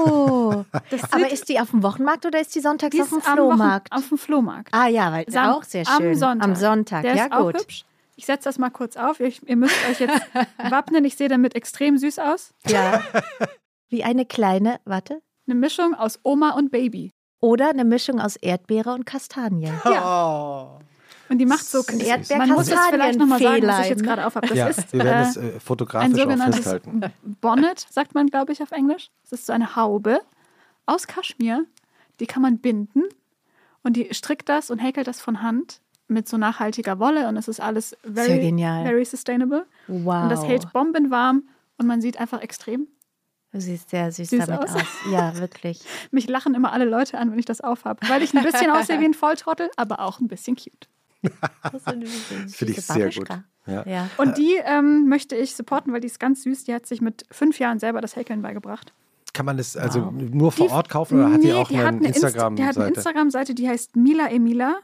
[SPEAKER 3] Oh,
[SPEAKER 2] Das
[SPEAKER 3] aber ist die auf dem Wochenmarkt oder ist die sonntags
[SPEAKER 2] die
[SPEAKER 3] auf dem
[SPEAKER 2] am Wochen-
[SPEAKER 3] Flohmarkt?
[SPEAKER 2] Auf dem Flohmarkt.
[SPEAKER 3] Ah ja, weil
[SPEAKER 2] Sam-
[SPEAKER 3] auch sehr schön.
[SPEAKER 2] Am Sonntag.
[SPEAKER 3] Am Sonntag,
[SPEAKER 2] Der
[SPEAKER 3] ja
[SPEAKER 2] ist auch
[SPEAKER 3] gut.
[SPEAKER 2] hübsch. Ich setze das mal kurz auf. Ihr, ihr müsst euch jetzt wappnen. Ich sehe damit extrem süß aus.
[SPEAKER 3] Ja. Wie eine kleine, warte,
[SPEAKER 2] Eine Mischung aus Oma und Baby.
[SPEAKER 3] oder eine Mischung aus Erdbeere und Kastanie.
[SPEAKER 1] Oh.
[SPEAKER 2] Und die macht so.
[SPEAKER 3] Erdbeer-
[SPEAKER 2] Man muss jetzt vielleicht nochmal sagen, was ich jetzt gerade aufhabe. Das
[SPEAKER 1] Ja,
[SPEAKER 2] ist
[SPEAKER 1] wir werden
[SPEAKER 2] äh,
[SPEAKER 1] das äh,
[SPEAKER 2] ein
[SPEAKER 1] fotografisch auch
[SPEAKER 2] sogenanntes
[SPEAKER 1] festhalten.
[SPEAKER 2] Bonnet, sagt man, glaube ich, auf Englisch. Es ist so eine Haube aus Kaschmir. Die kann man binden und die strickt das und häkelt das von Hand mit so nachhaltiger Wolle und es ist alles very,
[SPEAKER 3] Sehr genial.
[SPEAKER 2] very sustainable.
[SPEAKER 3] Wow.
[SPEAKER 2] Und das hält bombenwarm und man sieht einfach extrem.
[SPEAKER 3] Du siehst sehr süß,
[SPEAKER 2] Süß
[SPEAKER 3] damit
[SPEAKER 2] aus.
[SPEAKER 3] aus. Ja, wirklich.
[SPEAKER 2] Mich lachen immer alle Leute an, wenn ich das aufhabe, weil ich ein bisschen aussehe wie ein Volltrottel, aber auch ein bisschen cute.
[SPEAKER 3] Das
[SPEAKER 1] Finde ich sehr gut. Ja.
[SPEAKER 3] Ja.
[SPEAKER 2] Und die ähm, möchte ich supporten, weil die ist ganz süß. Die hat sich mit fünf Jahren selber das Häkeln beigebracht.
[SPEAKER 1] Kann man das also
[SPEAKER 3] Wow.
[SPEAKER 1] nur vor
[SPEAKER 2] Die-
[SPEAKER 1] Ort kaufen oder hat die
[SPEAKER 2] Nee,
[SPEAKER 1] auch eine,
[SPEAKER 2] hat eine Inst-
[SPEAKER 1] Instagram-Seite?
[SPEAKER 2] Die hat eine Instagram-Seite, die heißt Mila Emila.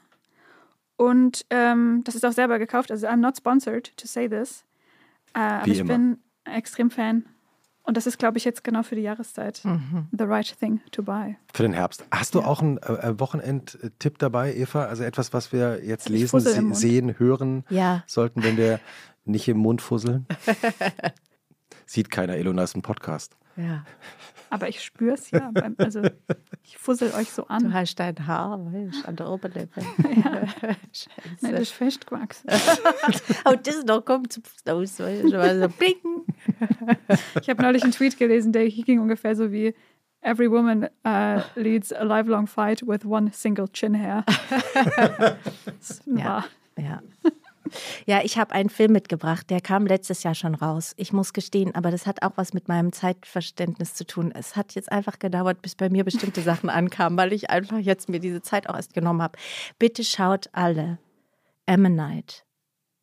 [SPEAKER 2] Und ähm, das ist auch selber gekauft. Also I'm not sponsored to say this. Äh, aber
[SPEAKER 1] Wie
[SPEAKER 2] ich
[SPEAKER 1] immer.
[SPEAKER 2] bin extrem Fan. Und das ist, glaube ich, jetzt genau für die Jahreszeit.
[SPEAKER 3] Mhm.
[SPEAKER 2] The right thing to buy.
[SPEAKER 1] Für den Herbst. Hast du auch einen äh, Wochenendtipp dabei, Eva? Also etwas, was wir jetzt lesen, se sehen, hören
[SPEAKER 3] Ja.
[SPEAKER 1] sollten, wenn wir nicht im Mund fusseln? Sieht keiner, Elona ist ein Podcast.
[SPEAKER 3] ja.
[SPEAKER 2] Aber ich spüre es ja. Beim, also ich fussel euch so
[SPEAKER 3] Du
[SPEAKER 2] an.
[SPEAKER 3] hast dein Haar weißt, an der Oberlippe.
[SPEAKER 2] Ja. Nein, das ist festgewachsen.
[SPEAKER 3] Oh, das noch kommt zum weißt du, so blinken.
[SPEAKER 2] Ich habe neulich einen Tweet gelesen, der ging ungefähr so wie Every woman uh, leads a lifelong fight with one single chin hair.
[SPEAKER 3] Ja. Ja. Ja, ich habe einen Film mitgebracht, der kam letztes Jahr schon raus. Ich muss gestehen, aber das hat auch was mit meinem Zeitverständnis zu tun. Es hat jetzt einfach gedauert, bis bei mir bestimmte Sachen ankamen, weil ich einfach jetzt mir diese Zeit auch erst genommen habe. Bitte schaut alle Ammonite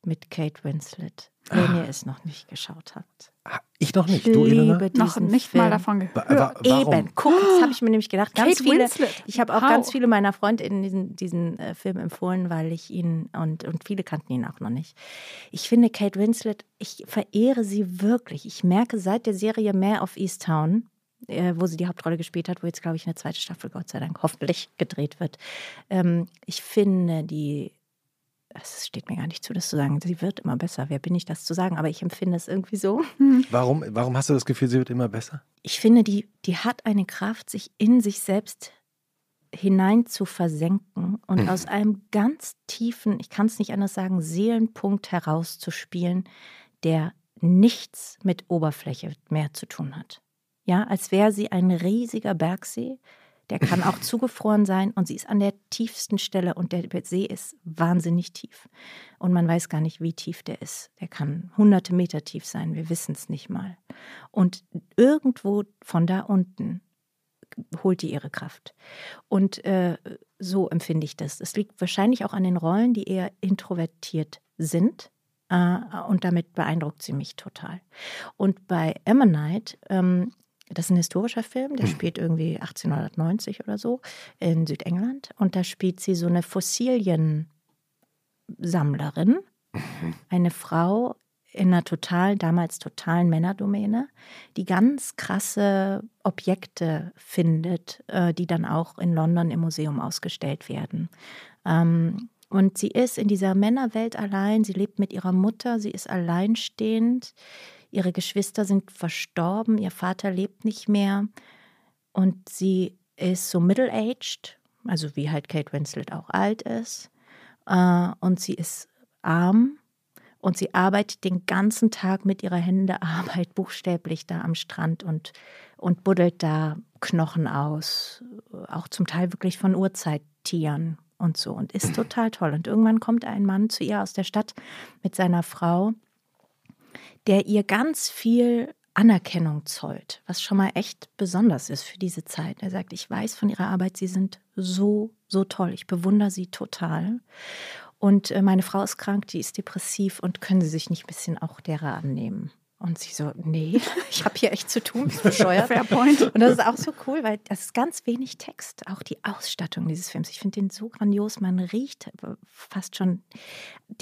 [SPEAKER 3] mit Kate Winslet, wenn
[SPEAKER 1] Ah.
[SPEAKER 3] ihr es noch nicht geschaut habt.
[SPEAKER 1] Ich noch nicht.
[SPEAKER 3] Ich
[SPEAKER 1] Du, Elena?
[SPEAKER 3] liebe
[SPEAKER 2] Noch nicht
[SPEAKER 3] Film.
[SPEAKER 2] mal davon gehört.
[SPEAKER 1] wa- warum?
[SPEAKER 3] Eben, guck, das habe ich mir nämlich gedacht. Ganz
[SPEAKER 2] Kate
[SPEAKER 3] viele,
[SPEAKER 2] Winslet.
[SPEAKER 3] ich habe auch
[SPEAKER 2] Wow.
[SPEAKER 3] ganz viele meiner Freundinnen diesen, diesen äh, Film empfohlen, weil ich ihn und, und viele kannten ihn auch noch nicht. Ich finde Kate Winslet, ich verehre sie wirklich. Ich merke seit der Serie Mehr of Easttown, äh, wo sie die Hauptrolle gespielt hat, wo jetzt, glaube ich, eine zweite Staffel, Gott sei Dank, hoffentlich gedreht wird. Ähm, ich finde die. Es steht mir gar nicht zu, das zu sagen. Sie wird immer besser. Wer bin ich, das zu sagen? Aber ich empfinde es irgendwie so.
[SPEAKER 1] Warum, warum hast du das Gefühl, sie wird immer besser?
[SPEAKER 3] ich finde, die, die hat eine Kraft, sich in sich selbst hinein zu versenken und
[SPEAKER 1] Mhm.
[SPEAKER 3] aus einem ganz tiefen, ich kann es nicht anders sagen, Seelenpunkt herauszuspielen, der nichts mit Oberfläche mehr zu tun hat. Ja, als wäre sie ein riesiger Bergsee, der kann auch zugefroren sein und sie ist an der tiefsten Stelle und der See ist wahnsinnig tief. Und man weiß gar nicht, wie tief der ist. Der kann hunderte Meter tief sein, wir wissen es nicht mal. Und irgendwo von da unten holt die ihre Kraft. Und äh, so empfinde ich das. Es liegt wahrscheinlich auch an den Rollen, die eher introvertiert sind. Äh, und damit beeindruckt sie mich total. Und bei Ammonite, ähm, das ist ein historischer Film, der spielt irgendwie 1890 oder so in Südengland. Und da spielt sie so eine Fossiliensammlerin, eine Frau in einer total, damals totalen Männerdomäne, die ganz krasse Objekte findet, äh, die dann auch in London im Museum ausgestellt werden. Ähm, und sie ist in dieser Männerwelt allein, sie lebt mit ihrer Mutter, sie ist alleinstehend, ihre Geschwister sind verstorben, ihr Vater lebt nicht mehr und sie ist so middle-aged, also wie halt Kate Winslet auch alt ist. Äh, und sie ist arm und sie arbeitet den ganzen Tag mit ihrer Hände Arbeit buchstäblich da am Strand und, und buddelt da Knochen aus, auch zum Teil wirklich von Urzeittieren und so und ist total toll. Und irgendwann kommt ein Mann zu ihr aus der Stadt mit seiner Frau, der ihr ganz viel Anerkennung zollt, was schon mal echt besonders ist für diese Zeit. Er sagt, ich weiß von ihrer Arbeit, sie sind so, so toll. Ich bewundere sie total. Und äh, meine Frau ist krank, die ist depressiv und können Sie sich nicht ein bisschen auch derer annehmen? Und sie so, nee, ich habe hier echt zu tun, bist bescheuert.
[SPEAKER 2] Fair point.
[SPEAKER 3] Und das ist auch so cool, weil das ist ganz wenig Text, auch die Ausstattung dieses Films. Ich finde den so grandios, man riecht fast schon,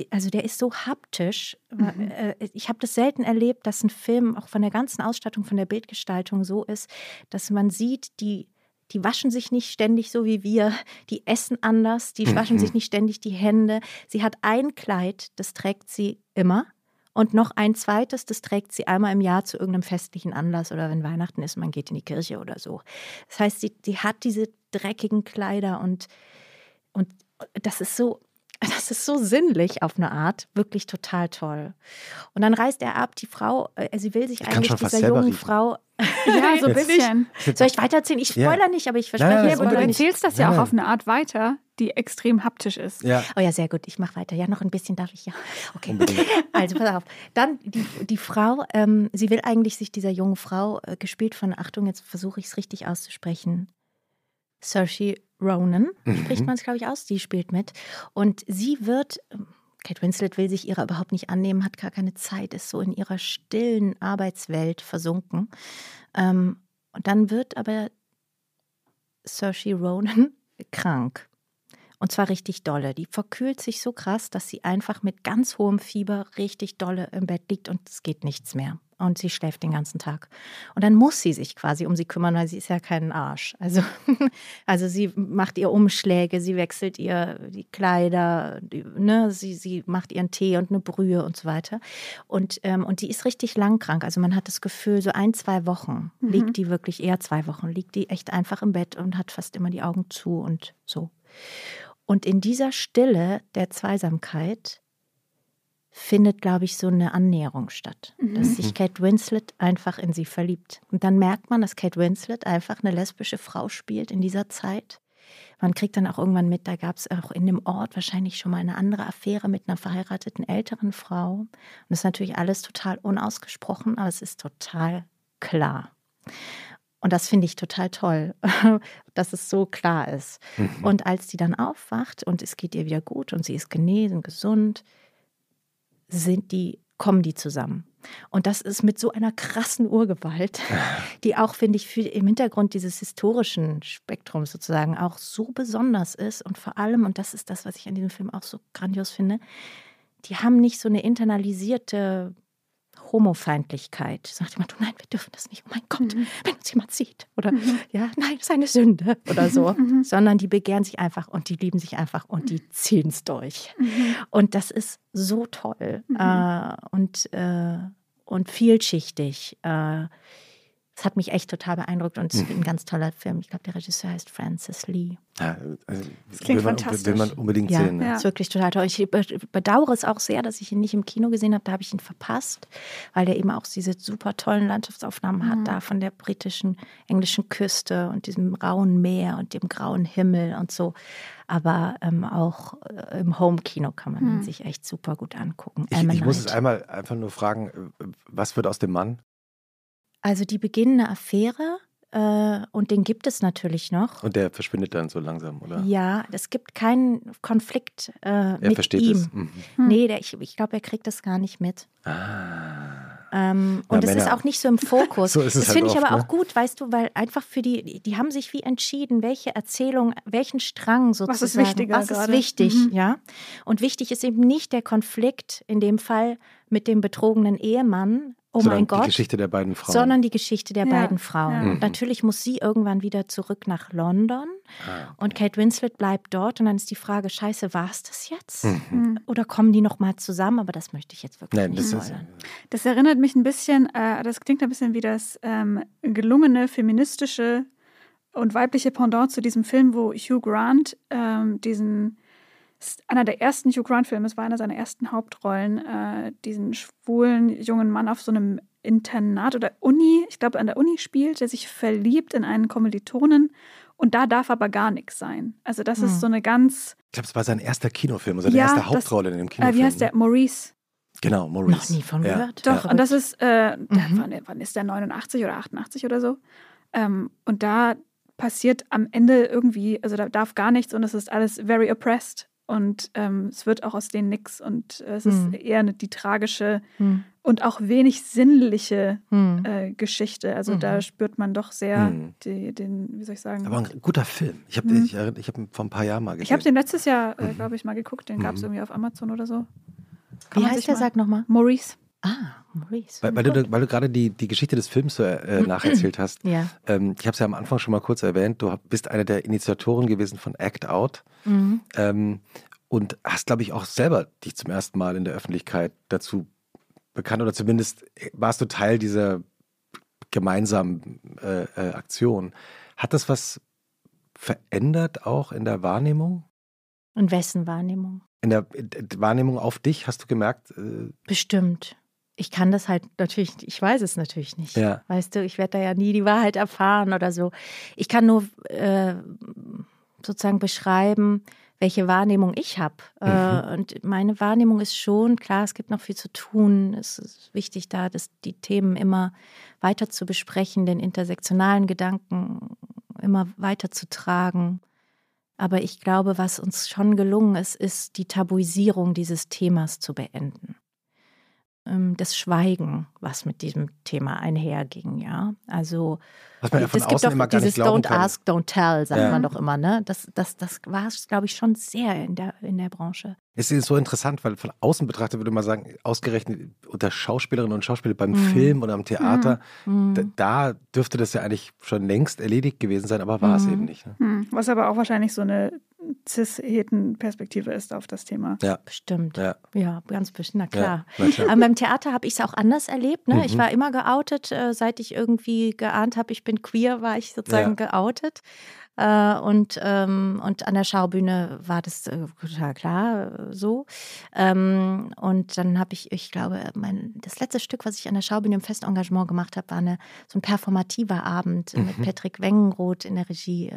[SPEAKER 3] also der ist so haptisch. Äh, Ich habe das selten erlebt, dass ein Film auch von der ganzen Ausstattung, von der Bildgestaltung so ist, dass man sieht, die die waschen sich nicht ständig so wie wir, die essen anders, die waschen sich nicht ständig die Hände. Sie hat ein Kleid, das trägt sie immer. Und noch ein zweites, das trägt sie einmal im Jahr zu irgendeinem festlichen Anlass oder wenn Weihnachten ist, man geht in die Kirche oder so. Das heißt, sie, sie hat diese dreckigen Kleider und, und das ist so, das ist so sinnlich auf eine Art, wirklich total toll. Und dann reist er ab, die Frau, äh, sie will sich
[SPEAKER 1] kann
[SPEAKER 3] eigentlich dieser jungen
[SPEAKER 1] riechen.
[SPEAKER 3] Frau.
[SPEAKER 2] Ja, so ein bisschen.
[SPEAKER 3] Soll ich weitererzählen? Ich
[SPEAKER 1] Ja.
[SPEAKER 3] spoiler nicht, aber ich verspreche, ich
[SPEAKER 2] Ja, aber du erzählst das ja auch auf eine Art weiter, die extrem haptisch ist.
[SPEAKER 1] Ja,
[SPEAKER 3] Oh ja, sehr gut. Ich mache weiter. Ja, noch ein bisschen darf ich ja. Okay.
[SPEAKER 1] Unbedingt.
[SPEAKER 3] Also pass auf. Dann die, die Frau, ähm, sie will eigentlich sich dieser jungen Frau, äh, gespielt von, Achtung, jetzt versuche ich es richtig auszusprechen, Saoirse Ronan, spricht man es, glaube ich, aus, die spielt mit. Und sie wird, ähm, Kate Winslet will sich ihrer überhaupt nicht annehmen, hat gar keine Zeit, ist so in ihrer stillen Arbeitswelt versunken. Ähm, und dann wird aber Saoirse Ronan krank. Und zwar richtig dolle. Die verkühlt sich so krass, dass sie einfach mit ganz hohem Fieber richtig dolle im Bett liegt und es geht nichts mehr. Und sie schläft den ganzen Tag. Und dann muss sie sich quasi um sie kümmern, weil sie ist ja kein Arsch. Also, also sie macht ihr Umschläge, sie wechselt ihr die Kleider, die, ne, sie, sie macht ihren Tee und eine Brühe und so weiter. Und, ähm, und die ist richtig lang krank. Also man hat das Gefühl, so ein, zwei Wochen liegt die wirklich, eher zwei Wochen, liegt die echt einfach im Bett und hat fast immer die Augen zu und so. Und in dieser Stille der Zweisamkeit findet, glaube ich, so eine Annäherung statt. Dass sich Kate Winslet einfach in sie verliebt. Und dann merkt man, dass Kate Winslet einfach eine lesbische Frau spielt in dieser Zeit, man kriegt dann auch irgendwann mit, da gab es auch in dem Ort wahrscheinlich schon mal eine andere Affäre mit einer verheirateten älteren Frau. Und das ist natürlich alles total unausgesprochen, aber es ist total klar. Und das finde ich total toll, dass es so klar ist. Mhm. Und als die dann aufwacht und es geht ihr wieder gut und sie ist genesen, gesund, sind die, kommen die zusammen. Und das ist mit so einer krassen Urgewalt, die auch, finde ich, für, im Hintergrund dieses historischen Spektrums sozusagen auch so besonders ist. Und vor allem, und das ist das, was ich an diesem Film auch so grandios finde, die haben nicht so eine internalisierte Homofeindlichkeit. Sagt jemand, oh nein, wir dürfen das nicht. Oh mein Gott, mhm. wenn uns jemand sieht. Oder mhm. ja, nein, das ist eine Sünde oder so. Mhm. Sondern die begehren sich einfach und die lieben sich einfach und die ziehen es durch. Mhm. Und das ist so toll mhm. äh, und, äh, und vielschichtig. Äh, das hat mich echt total beeindruckt und es ist mhm. ein ganz toller Film. Ich glaube, der Regisseur heißt Francis Lee.
[SPEAKER 1] Ja, also das klingt will man, fantastisch. Will man unbedingt
[SPEAKER 3] ja,
[SPEAKER 1] sehen. Ne?
[SPEAKER 3] Ja. ist wirklich total toll. Ich bedauere es auch sehr, dass ich ihn nicht im Kino gesehen habe. Da habe ich ihn verpasst, weil der eben auch diese super tollen Landschaftsaufnahmen mhm. hat, da von der britischen, englischen Küste und diesem rauen Meer und dem grauen Himmel und so. Aber ähm, auch äh, im Home-Kino kann man mhm. ihn sich echt super gut angucken.
[SPEAKER 1] Ich, ich muss es einmal einfach nur fragen, äh, was wird aus dem Mann?
[SPEAKER 3] Also die beginnende Affäre äh, und den gibt es natürlich noch.
[SPEAKER 1] Und der verschwindet dann so langsam, oder?
[SPEAKER 3] Ja, es gibt keinen Konflikt äh, er mit
[SPEAKER 1] versteht
[SPEAKER 3] ihm.
[SPEAKER 1] Es. Mhm.
[SPEAKER 3] Hm. Nee, der, ich, ich glaube, er kriegt das gar nicht mit. Ah. Ähm, und es ist auch nicht so im Fokus.
[SPEAKER 1] so ist es
[SPEAKER 3] das finde
[SPEAKER 1] halt
[SPEAKER 3] ich aber
[SPEAKER 1] ne?
[SPEAKER 3] auch gut, weißt du, weil einfach für die, die haben sich wie entschieden, welche Erzählung, welchen Strang sozusagen.
[SPEAKER 2] Was ist wichtiger
[SPEAKER 3] Was
[SPEAKER 2] gerade?
[SPEAKER 3] ist wichtig,
[SPEAKER 2] Mhm.
[SPEAKER 3] ja? Und wichtig ist eben nicht der Konflikt, in dem Fall mit dem betrogenen Ehemann, oh
[SPEAKER 1] Sondern
[SPEAKER 3] mein Gott,
[SPEAKER 1] Die Geschichte der beiden Frauen.
[SPEAKER 3] sondern die Geschichte der
[SPEAKER 2] Ja,
[SPEAKER 3] beiden Frauen.
[SPEAKER 2] ja.
[SPEAKER 3] Natürlich muss sie irgendwann wieder zurück nach London
[SPEAKER 1] ah,
[SPEAKER 3] und Kate Winslet bleibt dort und dann ist die Frage, scheiße, war es das jetzt?
[SPEAKER 1] Mhm.
[SPEAKER 2] Mhm.
[SPEAKER 3] Oder kommen die nochmal zusammen? Aber das möchte ich jetzt wirklich
[SPEAKER 1] Nein,
[SPEAKER 3] nicht
[SPEAKER 1] das.
[SPEAKER 2] Das erinnert mich ein bisschen, äh, das klingt ein bisschen wie das ähm, gelungene feministische und weibliche Pendant zu diesem Film, wo Hugh Grant ähm, diesen, einer der ersten Hugh Grant-Filme, es war einer seiner ersten Hauptrollen, äh, diesen schwulen jungen Mann auf so einem Internat oder Uni, ich glaube an der Uni spielt, der sich verliebt in einen Kommilitonen und da darf aber gar nichts sein. Also das
[SPEAKER 3] Hm.
[SPEAKER 2] ist so eine ganz,
[SPEAKER 1] ich glaube, es war sein erster Kinofilm, seine
[SPEAKER 2] Ja,
[SPEAKER 1] erste
[SPEAKER 2] das-
[SPEAKER 1] Hauptrolle in dem
[SPEAKER 2] äh,
[SPEAKER 1] Kinofilm.
[SPEAKER 2] wie heißt der, Maurice.
[SPEAKER 1] Genau,
[SPEAKER 3] Noch
[SPEAKER 1] Maurice.
[SPEAKER 3] nie von
[SPEAKER 1] Ja.
[SPEAKER 3] gehört.
[SPEAKER 2] Doch, und das ist, äh,
[SPEAKER 3] Mhm.
[SPEAKER 2] wann, wann ist der 89 oder 88 oder so? Ähm, und da passiert am Ende irgendwie, also da darf gar nichts und es ist alles very oppressed und ähm, es wird auch aus denen nix und äh, es
[SPEAKER 3] Mhm.
[SPEAKER 2] ist eher eine, die tragische
[SPEAKER 3] Hm.
[SPEAKER 2] und auch wenig sinnliche
[SPEAKER 3] Hm.
[SPEAKER 2] äh, Geschichte. Also
[SPEAKER 3] Mhm.
[SPEAKER 2] da spürt man doch sehr
[SPEAKER 1] Mhm.
[SPEAKER 2] die, den, wie soll ich sagen?
[SPEAKER 1] Aber ein guter Film. Ich habe
[SPEAKER 2] Mhm.
[SPEAKER 1] ich, erinn- ich hab ihn vor ein paar Jahren mal gesehen.
[SPEAKER 2] ich habe den letztes Jahr, äh,
[SPEAKER 1] Mhm.
[SPEAKER 2] glaube ich, mal geguckt. Den gab es
[SPEAKER 1] Mhm.
[SPEAKER 2] irgendwie auf Amazon oder so.
[SPEAKER 3] Wie
[SPEAKER 2] man
[SPEAKER 3] heißt der?
[SPEAKER 2] mal-
[SPEAKER 3] Sag nochmal.
[SPEAKER 2] Maurice.
[SPEAKER 3] Ah, Maurice.
[SPEAKER 1] weil, weil, du, weil du gerade die, die Geschichte des Films so, äh, nacherzählt hast.
[SPEAKER 3] Ja.
[SPEAKER 1] Ähm, ich habe es ja am Anfang schon mal kurz erwähnt. Du bist eine der Initiatoren gewesen von Act Out.
[SPEAKER 3] Mhm.
[SPEAKER 1] Ähm, und hast, glaube ich, auch selber dich zum ersten Mal in der Öffentlichkeit dazu bekannt oder zumindest warst du Teil dieser gemeinsamen äh, äh, Aktion. Hat das was verändert auch in der Wahrnehmung?
[SPEAKER 3] Und wessen Wahrnehmung?
[SPEAKER 1] In der äh, Wahrnehmung auf dich hast du gemerkt, äh,
[SPEAKER 3] Bestimmt. Ich kann das halt natürlich, ich weiß es natürlich nicht.
[SPEAKER 1] Ja.
[SPEAKER 3] Weißt du, ich werde da ja nie die Wahrheit erfahren oder so. Ich kann nur äh, sozusagen beschreiben, welche Wahrnehmung ich habe. Äh, und meine Wahrnehmung ist schon, klar, es gibt noch viel zu tun. Es ist wichtig, da das, die Themen immer weiter zu besprechen, den intersektionalen Gedanken immer weiter zu tragen. Aber ich glaube, was uns schon gelungen ist, ist die Tabuisierung dieses Themas zu beenden. Ähm, Das Schweigen, was mit diesem Thema einherging, ja. Also
[SPEAKER 1] was man ja von
[SPEAKER 3] es gibt
[SPEAKER 1] außen
[SPEAKER 3] doch
[SPEAKER 1] immer gar
[SPEAKER 3] dieses
[SPEAKER 1] nicht glauben
[SPEAKER 3] Don't
[SPEAKER 1] kann.
[SPEAKER 3] ask, don't tell, sagt
[SPEAKER 1] Ja.
[SPEAKER 3] man doch immer, ne? Das, das, das war, glaube ich, schon sehr in der, in der Branche.
[SPEAKER 1] Es ist so interessant, weil von außen betrachtet würde man sagen, ausgerechnet unter Schauspielerinnen und Schauspielern beim
[SPEAKER 3] Mhm.
[SPEAKER 1] Film oder am Theater,
[SPEAKER 3] Mhm.
[SPEAKER 1] da, da dürfte das ja eigentlich schon längst erledigt gewesen sein, aber war es
[SPEAKER 3] Mhm.
[SPEAKER 1] eben nicht. Ne?
[SPEAKER 2] Hm, was aber auch wahrscheinlich so eine cis-heten-Perspektive ist auf das Thema.
[SPEAKER 1] Ja,
[SPEAKER 3] Bestimmt.
[SPEAKER 1] ja,
[SPEAKER 3] Ja, ganz bestimmt, na
[SPEAKER 1] ja.
[SPEAKER 3] klar.
[SPEAKER 1] Na klar.
[SPEAKER 3] Aber beim Theater habe ich es auch anders erlebt. Ne? Ich
[SPEAKER 1] Mhm.
[SPEAKER 3] war immer geoutet, äh, seit ich irgendwie geahnt habe, ich bin queer, war ich sozusagen
[SPEAKER 1] Ja.
[SPEAKER 3] geoutet. Äh, und, ähm, und an der Schaubühne war das äh, total klar äh, so. Ähm, und dann habe ich, ich glaube, mein, das letzte Stück, was ich an der Schaubühne im Festengagement gemacht habe, war eine, so ein performativer Abend mhm. mit Patrick Wengenroth in der Regie.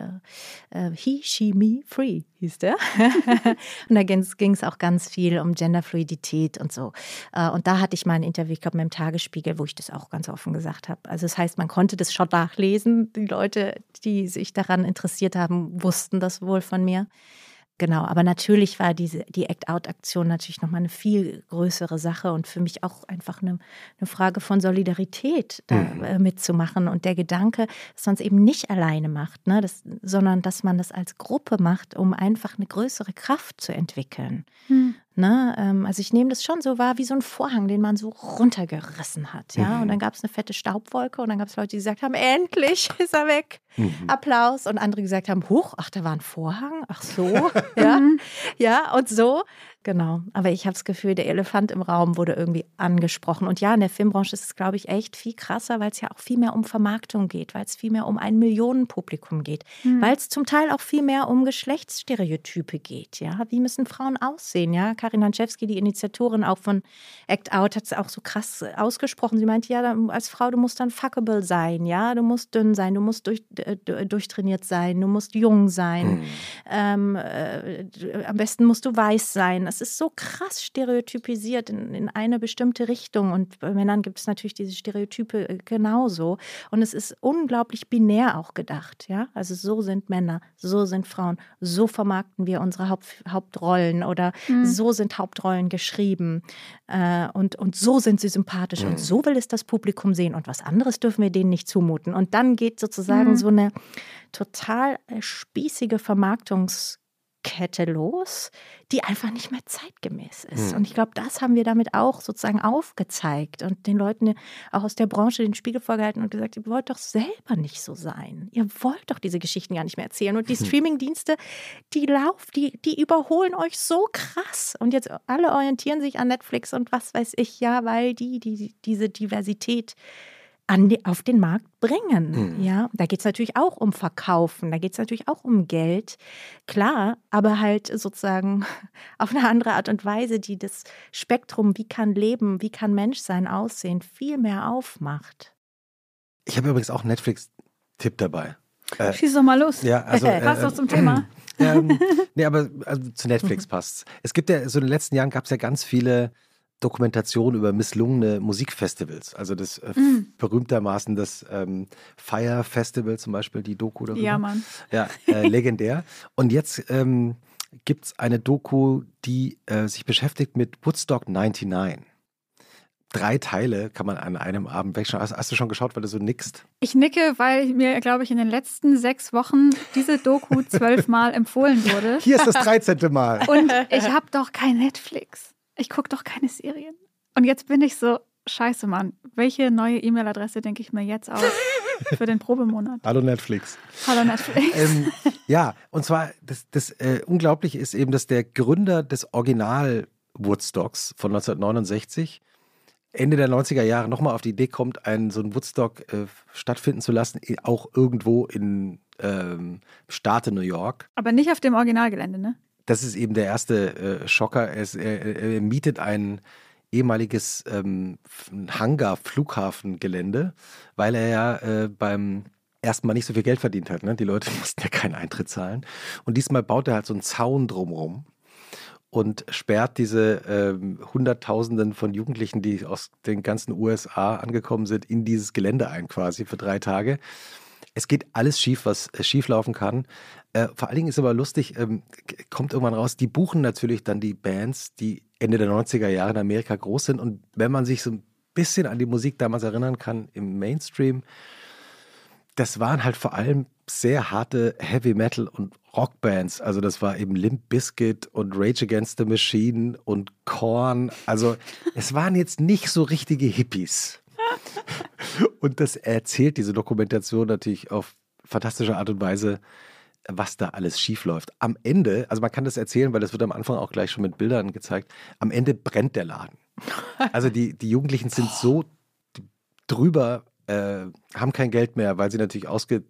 [SPEAKER 3] Äh, He, She, Me, Free hieß der. und da ging es auch ganz viel um Genderfluidität und so. und da hatte ich mal ein Interview, ich glaube, mit dem Tagesspiegel, wo ich das auch ganz offen gesagt habe. Also das heißt, man konnte das schon nachlesen. Die Leute, die sich daran interessiert haben, wussten das wohl von mir. Genau, aber natürlich war diese, die Act-Out-Aktion natürlich nochmal eine viel größere Sache und für mich auch einfach eine, eine Frage von Solidarität, da mhm. Äh, mitzumachen und der Gedanke, dass man es eben nicht alleine macht, ne, das, sondern dass man das als Gruppe macht, um einfach eine größere Kraft zu entwickeln. Mhm. Ne? Ähm, also ich nehme das schon so wahr wie so ein Vorhang, den man so runtergerissen hat. Ja? Mhm. Und dann gab es eine fette Staubwolke und dann gab es Leute, die gesagt haben, endlich ist er weg. Mhm. Applaus. Und andere gesagt haben, hoch, ach, da war ein Vorhang. Ach so. ja. Mhm. ja, und so. Genau, aber ich habe das Gefühl, der Elefant im Raum wurde irgendwie angesprochen. Und ja, in der Filmbranche ist es, glaube ich, echt viel krasser, weil es ja auch viel mehr um Vermarktung geht, weil es viel mehr um ein Millionenpublikum geht, mhm. weil es zum Teil auch viel mehr um Geschlechtsstereotype geht. Ja, wie müssen Frauen aussehen? Ja, Karin Hanczewski, die Initiatorin auch von Act Out, hat es auch so krass ausgesprochen. Sie meinte, ja, als Frau, du musst dann fuckable sein, ja, du musst dünn sein, du musst durch, durchtrainiert sein, du musst jung sein, mhm. ähm, äh, am besten musst du weiß sein das ist so krass stereotypisiert in, in eine bestimmte Richtung. Und bei Männern gibt es natürlich diese Stereotype äh, genauso. Und es ist unglaublich binär auch gedacht. Ja? Also so sind Männer, so sind Frauen, so vermarkten wir unsere Haupt, Hauptrollen oder mhm. so sind Hauptrollen geschrieben. Äh, und, und so sind sie sympathisch mhm. und so will es das Publikum sehen. Und was anderes dürfen wir denen nicht zumuten. Und dann geht sozusagen mhm. so eine total äh, spießige Vermarktungs- Kette los, die einfach nicht mehr zeitgemäß ist. Mhm. Und ich glaube, das haben wir damit auch sozusagen aufgezeigt und den Leuten auch aus der Branche den Spiegel vorgehalten und gesagt, ihr wollt doch selber nicht so sein. Ihr wollt doch diese Geschichten gar nicht mehr erzählen. Und die. Streamingdienste, die laufen, die, die überholen euch so krass. Und jetzt alle orientieren sich an Netflix und was weiß ich, ja, weil die, die diese Diversität an die, auf den Markt bringen. Mhm. Ja, da geht es natürlich auch um Verkaufen, da geht es natürlich auch um Geld, klar, aber halt sozusagen auf eine andere Art und Weise, die das Spektrum, wie kann Leben, wie kann Menschsein aussehen, viel mehr aufmacht.
[SPEAKER 1] Ich habe übrigens auch einen Netflix-Tipp dabei.
[SPEAKER 2] Äh, Schieß doch mal los.
[SPEAKER 1] Ja, also, äh,
[SPEAKER 2] Passt doch zum Thema.
[SPEAKER 1] Ähm, nee, aber also zu Netflix passt es. gibt ja, so in den letzten Jahren gab es ja ganz viele Dokumentation über misslungene Musikfestivals. Also das äh, mm. berühmtermaßen das ähm, Fire Festival zum Beispiel, die Doku darüber.
[SPEAKER 2] Ja, Mann.
[SPEAKER 1] Ja, äh, legendär. Und jetzt ähm, gibt es eine Doku, die äh, sich beschäftigt mit Woodstock 99. Drei Teile kann man an einem Abend wegschauen. Hast, hast, du schon geschaut, weil du so nickst?
[SPEAKER 2] Ich nicke, weil mir, glaube ich, in den letzten sechs Wochen diese Doku zwölfmal empfohlen wurde.
[SPEAKER 1] Hier ist das 13. Mal.
[SPEAKER 2] Und ich habe doch kein Netflix ich gucke doch keine Serien. Und jetzt bin ich so, scheiße, Mann, welche neue E-Mail-Adresse denke ich mir jetzt aus für den Probemonat?
[SPEAKER 1] Hallo Netflix.
[SPEAKER 2] Hallo Netflix.
[SPEAKER 1] Ähm, ja, und zwar, das, das äh, Unglaubliche ist eben, dass der Gründer des Original Woodstocks von 1969 Ende der 90er Jahre nochmal auf die Idee kommt, einen so einen Woodstock äh, stattfinden zu lassen, auch irgendwo in ähm, Staate New York.
[SPEAKER 2] Aber nicht auf dem Originalgelände, ne?
[SPEAKER 1] Das ist eben der erste äh, Schocker. Er, er, er, mietet ein ehemaliges ähm, Hangar-Flughafengelände, weil er ja äh, beim ersten Mal nicht so viel Geld verdient hat. Ne? Die Leute mussten ja keinen Eintritt zahlen. Und diesmal baut er halt so einen Zaun drumherum und sperrt diese äh, Hunderttausenden von Jugendlichen, die aus den ganzen USA angekommen sind, in dieses Gelände ein quasi für drei Tage. Es geht alles schief, was äh, schief laufen kann. Äh, vor allen Dingen ist aber lustig, ähm, kommt irgendwann raus, die buchen natürlich dann die Bands, die Ende der 90er Jahre in Amerika groß sind. Und wenn man sich so ein bisschen an die Musik damals erinnern kann im Mainstream, das waren halt vor allem sehr harte Heavy Metal und Rockbands. Also das war eben Limp Bizkit und Rage Against the Machine und Korn. Also es waren jetzt nicht so richtige Hippies. Und das erzählt diese Dokumentation natürlich auf fantastische Art und Weise, was da alles schiefläuft. Am Ende, also man kann das erzählen, weil das wird am Anfang auch gleich schon mit Bildern gezeigt, am Ende brennt der Laden. Also die, die Jugendlichen sind so drüber, äh, haben kein Geld mehr, weil sie natürlich ausge,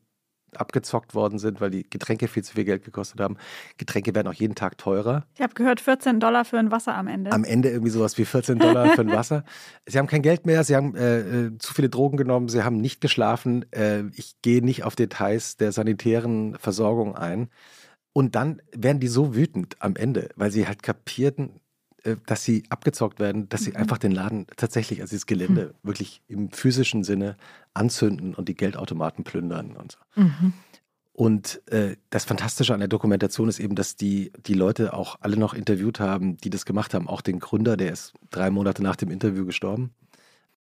[SPEAKER 1] abgezockt worden sind, weil die Getränke viel zu viel Geld gekostet haben. Getränke werden auch jeden Tag teurer.
[SPEAKER 2] Ich habe gehört, 14 Dollar für ein Wasser am Ende.
[SPEAKER 1] Am Ende irgendwie sowas wie 14 Dollar für ein Wasser. Sie haben kein Geld mehr, sie haben äh, äh, zu viele Drogen genommen, sie haben nicht geschlafen. Äh, ich gehe nicht auf Details der sanitären Versorgung ein. Und dann werden die so wütend am Ende, weil sie halt kapierten, dass sie abgezockt werden, dass sie mhm. einfach den Laden tatsächlich, also das Gelände, mhm. wirklich im physischen Sinne anzünden und die Geldautomaten plündern und so. Mhm. Und äh, das Fantastische an der Dokumentation ist eben, dass die, die Leute auch alle noch interviewt haben, die das gemacht haben. Auch den Gründer, der ist drei Monate nach dem Interview gestorben.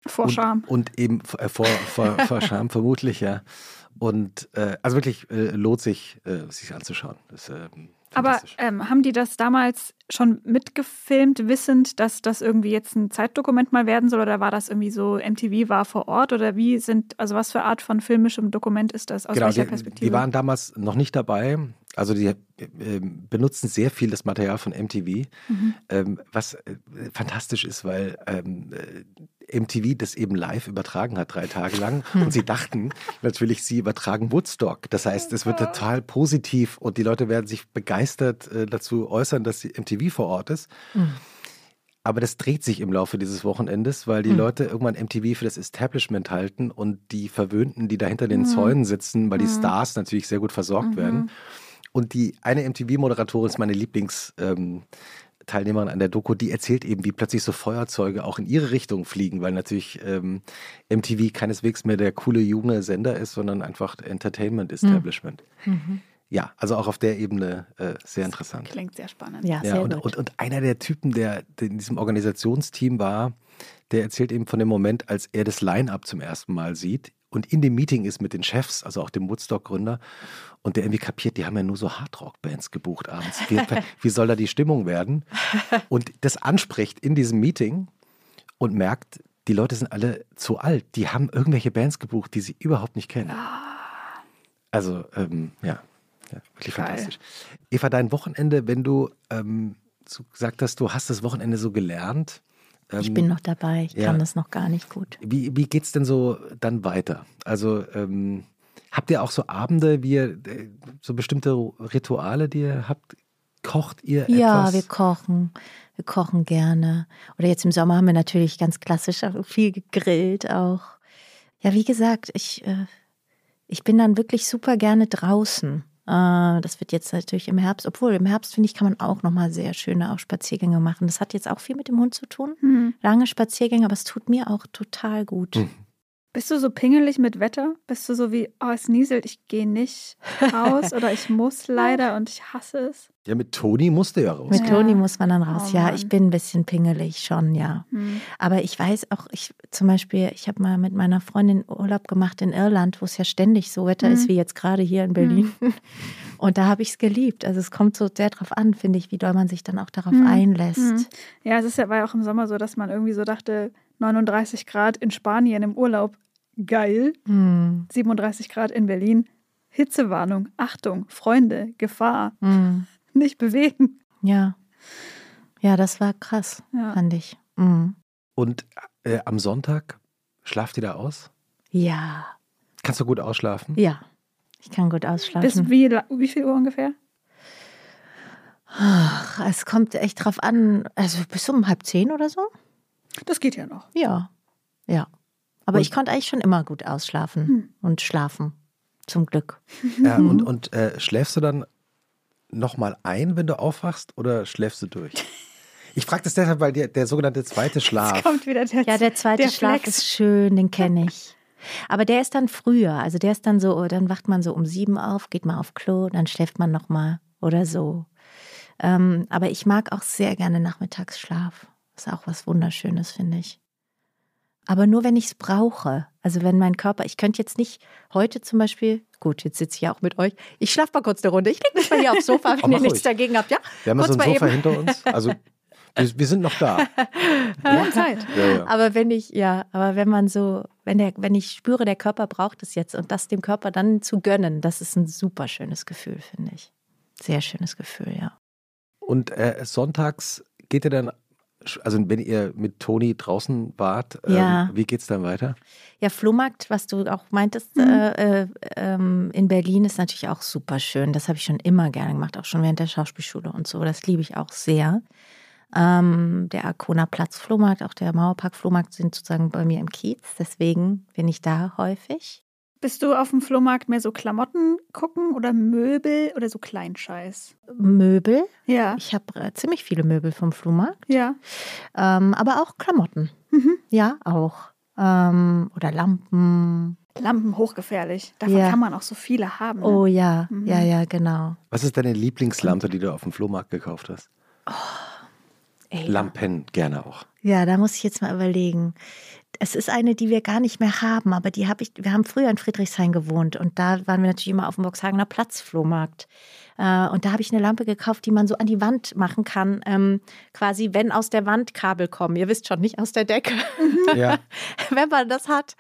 [SPEAKER 2] Vor Scham.
[SPEAKER 1] Und eben äh, vor, vor, vor Scham vermutlich, ja. Und äh, also wirklich äh, lohnt sich, äh, sich anzuschauen. Das,
[SPEAKER 2] ähm, aber ähm, haben die das damals schon mitgefilmt, wissend, dass das irgendwie jetzt ein Zeitdokument mal werden soll? Oder war das irgendwie so, MTV war vor Ort? Oder wie sind, also was für Art von filmischem Dokument ist das?
[SPEAKER 1] Aus genau, welcher die, Perspektive? Die waren damals noch nicht dabei. Also die äh, benutzen sehr viel das Material von MTV, mhm. ähm, was äh, fantastisch ist, weil ähm, äh, MTV das eben live übertragen hat, drei Tage lang. Und sie dachten natürlich, sie übertragen Woodstock. Das heißt, es wird total positiv und die Leute werden sich begeistert äh, dazu äußern, dass MTV vor Ort ist. Mhm. Aber das dreht sich im Laufe dieses Wochenendes, weil die mhm. Leute irgendwann MTV für das Establishment halten und die Verwöhnten, die da hinter den mhm. Zäunen sitzen, weil die mhm. Stars natürlich sehr gut versorgt mhm. werden. Und die eine MTV-Moderatorin ist meine Lieblingsteilnehmerin ähm, an der Doku, die erzählt eben, wie plötzlich so Feuerzeuge auch in ihre Richtung fliegen, weil natürlich ähm, MTV keineswegs mehr der coole junge Sender ist, sondern einfach Entertainment Establishment. Mhm. Ja, also auch auf der Ebene äh, sehr interessant.
[SPEAKER 2] Klingt sehr spannend.
[SPEAKER 1] Ja, sehr ja, und, gut. Und, und einer der Typen, der, der in diesem Organisationsteam war, der erzählt eben von dem Moment, als er das Line-up zum ersten Mal sieht und in dem Meeting ist mit den Chefs, also auch dem Woodstock-Gründer, und der irgendwie kapiert, die haben ja nur so Hardrock-Bands gebucht abends. Wie, wie soll da die Stimmung werden? Und das anspricht in diesem Meeting und merkt, die Leute sind alle zu alt. Die haben irgendwelche Bands gebucht, die sie überhaupt nicht kennen. Ah. Also, ähm, ja, ja, wirklich Geil. fantastisch. Eva, dein Wochenende, wenn du ähm, so gesagt hast, du hast das Wochenende so gelernt,
[SPEAKER 3] ich bin ähm, noch dabei, ich ja. kann das noch gar nicht gut.
[SPEAKER 1] Wie, wie geht es denn so dann weiter? Also ähm, habt ihr auch so Abende, wie ihr, äh, so bestimmte Rituale, die ihr habt? Kocht ihr etwas?
[SPEAKER 3] Ja, wir kochen. Wir kochen gerne. Oder jetzt im Sommer haben wir natürlich ganz klassisch viel gegrillt auch. Ja, wie gesagt, ich, äh, ich bin dann wirklich super gerne draußen. Äh, das wird jetzt natürlich im Herbst, obwohl im Herbst, finde ich, kann man auch nochmal sehr schöne auch Spaziergänge machen. Das hat jetzt auch viel mit dem Hund zu tun. Mhm. Lange Spaziergänge, aber es tut mir auch total gut. Mhm.
[SPEAKER 2] Bist du so pingelig mit Wetter? Bist du so wie, oh, es nieselt, ich gehe nicht raus oder ich muss leider und ich hasse es?
[SPEAKER 1] Ja, mit Toni musste ja raus.
[SPEAKER 3] Mit ja. Toni muss man dann raus. Oh, ja, ich bin ein bisschen pingelig schon, ja. Hm. Aber ich weiß auch, ich zum Beispiel, ich habe mal mit meiner Freundin Urlaub gemacht in Irland, wo es ja ständig so Wetter hm. ist wie jetzt gerade hier in Berlin. Hm. Und da habe ich es geliebt. Also es kommt so sehr darauf an, finde ich, wie doll man sich dann auch darauf hm. einlässt. Hm.
[SPEAKER 2] Ja, es ist ja, war ja auch im Sommer so, dass man irgendwie so dachte, 39 Grad in Spanien im Urlaub geil. Mm. 37 Grad in Berlin. Hitzewarnung, Achtung, Freunde, Gefahr. Mm. Nicht bewegen.
[SPEAKER 3] Ja. Ja, das war krass, ja. fand ich. Mm.
[SPEAKER 1] Und äh, am Sonntag schlaft ihr da aus?
[SPEAKER 3] Ja.
[SPEAKER 1] Kannst du gut ausschlafen?
[SPEAKER 3] Ja, ich kann gut ausschlafen.
[SPEAKER 2] Bis wie, wie viel Uhr ungefähr?
[SPEAKER 3] Ach, es kommt echt drauf an. Also bis um halb zehn oder so?
[SPEAKER 2] Das geht ja noch.
[SPEAKER 3] Ja, ja. Aber und ich konnte eigentlich schon immer gut ausschlafen hm. und schlafen. Zum Glück.
[SPEAKER 1] Ja, und, und äh, schläfst du dann nochmal ein, wenn du aufwachst, oder schläfst du durch? Ich frage das deshalb, weil der, der sogenannte zweite Schlaf. Jetzt
[SPEAKER 3] kommt wieder der, ja, der zweite der Schlaf Flex. ist schön, den kenne ich. Aber der ist dann früher. Also der ist dann so, dann wacht man so um sieben auf, geht mal auf Klo, dann schläft man nochmal oder so. Ähm, aber ich mag auch sehr gerne Nachmittagsschlaf. Das ist auch was Wunderschönes, finde ich aber nur wenn ich es brauche. Also wenn mein Körper, ich könnte jetzt nicht heute zum Beispiel, gut, jetzt sitze ich ja auch mit euch, ich schlafe mal kurz eine Runde, ich lege mich mal hier aufs Sofa, wenn ihr nichts dagegen habt, ja?
[SPEAKER 1] Wir haben ja so ein Sofa eben. hinter uns, also wir, wir, sind noch da.
[SPEAKER 2] Wir haben Zeit.
[SPEAKER 3] Ja, ja. Aber wenn ich, ja, aber wenn man so, wenn der, wenn ich spüre, der Körper braucht es jetzt und das dem Körper dann zu gönnen, das ist ein super schönes Gefühl, finde ich. Sehr schönes Gefühl, ja.
[SPEAKER 1] Und äh, sonntags geht ihr dann also wenn ihr mit Toni draußen wart,
[SPEAKER 3] Ja.
[SPEAKER 1] ähm, wie geht's dann weiter?
[SPEAKER 3] Ja, Flohmarkt, was du auch meintest,
[SPEAKER 2] Mhm.
[SPEAKER 3] äh, äh, ähm, in Berlin ist natürlich auch super schön. Das habe ich schon immer gerne gemacht, auch schon während der Schauspielschule und so. Das liebe ich auch sehr. Ähm, der Arkona Platz Flohmarkt, auch der Mauerpark Flohmarkt sind sozusagen bei mir im Kiez. Deswegen bin ich da häufig.
[SPEAKER 2] Bist du auf dem Flohmarkt mehr so Klamotten gucken oder Möbel oder so Kleinscheiß?
[SPEAKER 3] Möbel.
[SPEAKER 2] Ja.
[SPEAKER 3] Ich habe äh, ziemlich viele Möbel vom Flohmarkt.
[SPEAKER 2] Ja.
[SPEAKER 3] Ähm, aber auch Klamotten.
[SPEAKER 2] Mhm.
[SPEAKER 3] Ja, auch. Ähm, oder Lampen.
[SPEAKER 2] Lampen hochgefährlich. Davon
[SPEAKER 3] Ja.
[SPEAKER 2] kann man auch so viele haben. Ne?
[SPEAKER 3] Oh ja,
[SPEAKER 2] Mhm.
[SPEAKER 3] ja, ja, genau.
[SPEAKER 1] Was ist deine Lieblingslampe, die du auf dem Flohmarkt gekauft hast?
[SPEAKER 3] Ey,
[SPEAKER 1] Lampen gerne auch.
[SPEAKER 3] Ja, da muss ich jetzt mal überlegen. Es ist eine, die wir gar nicht mehr haben, aber die habe ich, wir haben früher in Friedrichshain gewohnt und da waren wir natürlich immer auf dem Boxhagener Platzflohmarkt. Äh, Und da habe ich eine Lampe gekauft, die man so an die Wand machen kann. Ähm, quasi, wenn aus der Wand Kabel kommen. Ihr wisst schon, nicht aus der Decke.
[SPEAKER 1] Ja.
[SPEAKER 3] wenn man das hat.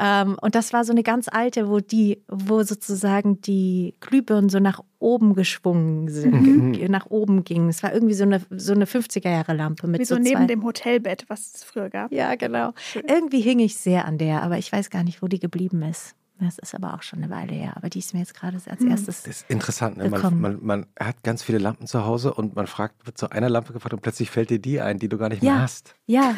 [SPEAKER 3] Ähm, und das war so eine ganz alte, wo die, wo sozusagen die Glühbirnen so nach oben geschwungen sind,
[SPEAKER 1] Mhm.
[SPEAKER 3] nach oben gingen. Es war irgendwie so eine, so eine 50er-Jahre-Lampe mit
[SPEAKER 2] Wie so
[SPEAKER 3] so
[SPEAKER 2] neben
[SPEAKER 3] zwei.
[SPEAKER 2] dem Hotelbett, was es früher gab.
[SPEAKER 3] Ja, genau. Irgendwie hing ich sehr an der, aber ich weiß gar nicht, wo die geblieben ist. Das ist aber auch schon eine Weile her. Aber die ist mir jetzt gerade als
[SPEAKER 2] Hm.
[SPEAKER 3] erstes.
[SPEAKER 1] Das ist interessant. Ne? Man, man, man hat ganz viele Lampen zu Hause und man fragt, wird zu einer Lampe gefragt und plötzlich fällt dir die ein, die du gar nicht mehr
[SPEAKER 3] Ja.
[SPEAKER 1] hast.
[SPEAKER 3] Ja,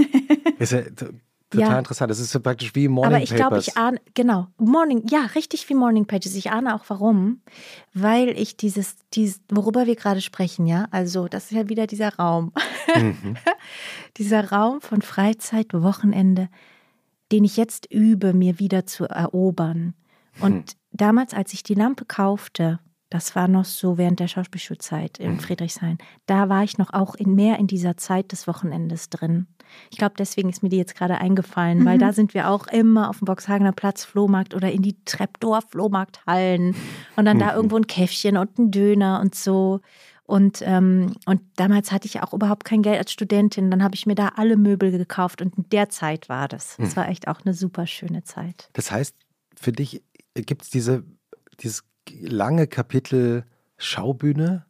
[SPEAKER 1] Ist ja total
[SPEAKER 3] Ja.
[SPEAKER 1] interessant. Das ist so praktisch wie Morning
[SPEAKER 3] aber ich glaube, ich ahne, genau, Morning, ja, richtig wie Morning Pages. Ich ahne auch warum, weil ich dieses, dieses, worüber wir gerade sprechen, ja, also das ist ja wieder dieser Raum,
[SPEAKER 1] Mhm.
[SPEAKER 3] dieser Raum von Freizeit, Wochenende, den ich jetzt übe, mir wieder zu erobern. Und damals, als ich die Lampe kaufte, das war noch so während der Schauspielschulzeit in Friedrichshain, da war ich noch auch in mehr in dieser Zeit des Wochenendes drin. Ich glaube, deswegen ist mir die jetzt gerade eingefallen, weil da sind wir auch immer auf dem Boxhagener Platz, Flohmarkt oder in die Treptower Flohmarkthallen und dann da irgendwo ein Käffchen und ein Döner und so. Und, ähm, und damals hatte ich auch überhaupt kein Geld als Studentin. Dann habe ich mir da alle Möbel gekauft und in der Zeit war das. Das war echt auch eine super schöne Zeit.
[SPEAKER 1] Das heißt, für dich gibt es diese, dieses lange Kapitel Schaubühne,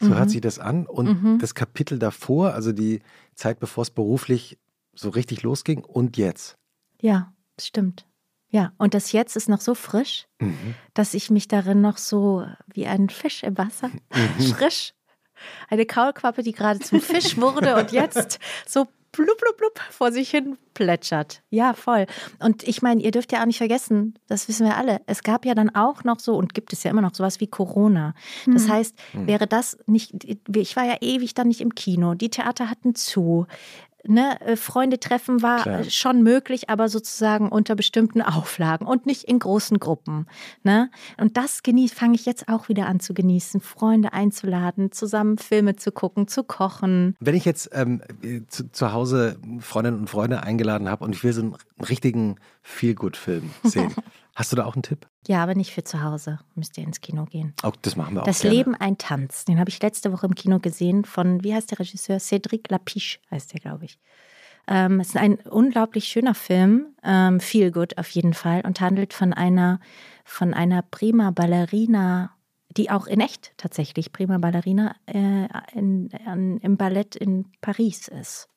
[SPEAKER 1] so
[SPEAKER 3] Mhm.
[SPEAKER 1] hört sich das an, und das Kapitel davor, also die Zeit, bevor es beruflich so richtig losging, und jetzt.
[SPEAKER 3] Ja, stimmt. Ja, und das jetzt ist noch so frisch,
[SPEAKER 1] Mhm.
[SPEAKER 3] dass ich mich darin noch so wie ein Fisch im Wasser, frisch, eine Kaulquappe, die gerade zum Fisch wurde und jetzt so blub, blub, blub vor sich hin plätschert. Ja, voll. Und ich meine, ihr dürft ja auch nicht vergessen, das wissen wir alle, es gab ja dann auch noch so und gibt es ja immer noch sowas wie Corona. Das heißt, wäre das nicht, ich war ja ewig dann nicht im Kino, die Theater hatten zu. Ne, äh, Freunde treffen war
[SPEAKER 1] Klar.
[SPEAKER 3] äh, schon möglich, aber sozusagen unter bestimmten Auflagen und nicht in großen Gruppen. Ne? Und das fange ich jetzt auch wieder an zu genießen, Freunde einzuladen, zusammen Filme zu gucken, zu kochen.
[SPEAKER 1] Wenn ich jetzt ähm, zu, zu Hause Freundinnen und Freunde eingeladen habe und ich will so einen richtigen Feel-Good-Film sehen, hast du da auch einen Tipp?
[SPEAKER 3] Ja, aber nicht für zu Hause. Müsst ihr ins Kino gehen.
[SPEAKER 1] Auch das machen wir auch
[SPEAKER 3] Das
[SPEAKER 1] gerne.
[SPEAKER 3] Leben ein Tanz. Den habe ich letzte Woche im Kino gesehen von, wie heißt der Regisseur? Cédric Lapiche heißt der, glaube ich. Ähm, es ist ein unglaublich schöner Film, ähm, feel good auf jeden Fall und handelt von einer, von einer prima Ballerina, die auch in echt tatsächlich prima Ballerina äh, in, an, im Ballett in Paris ist.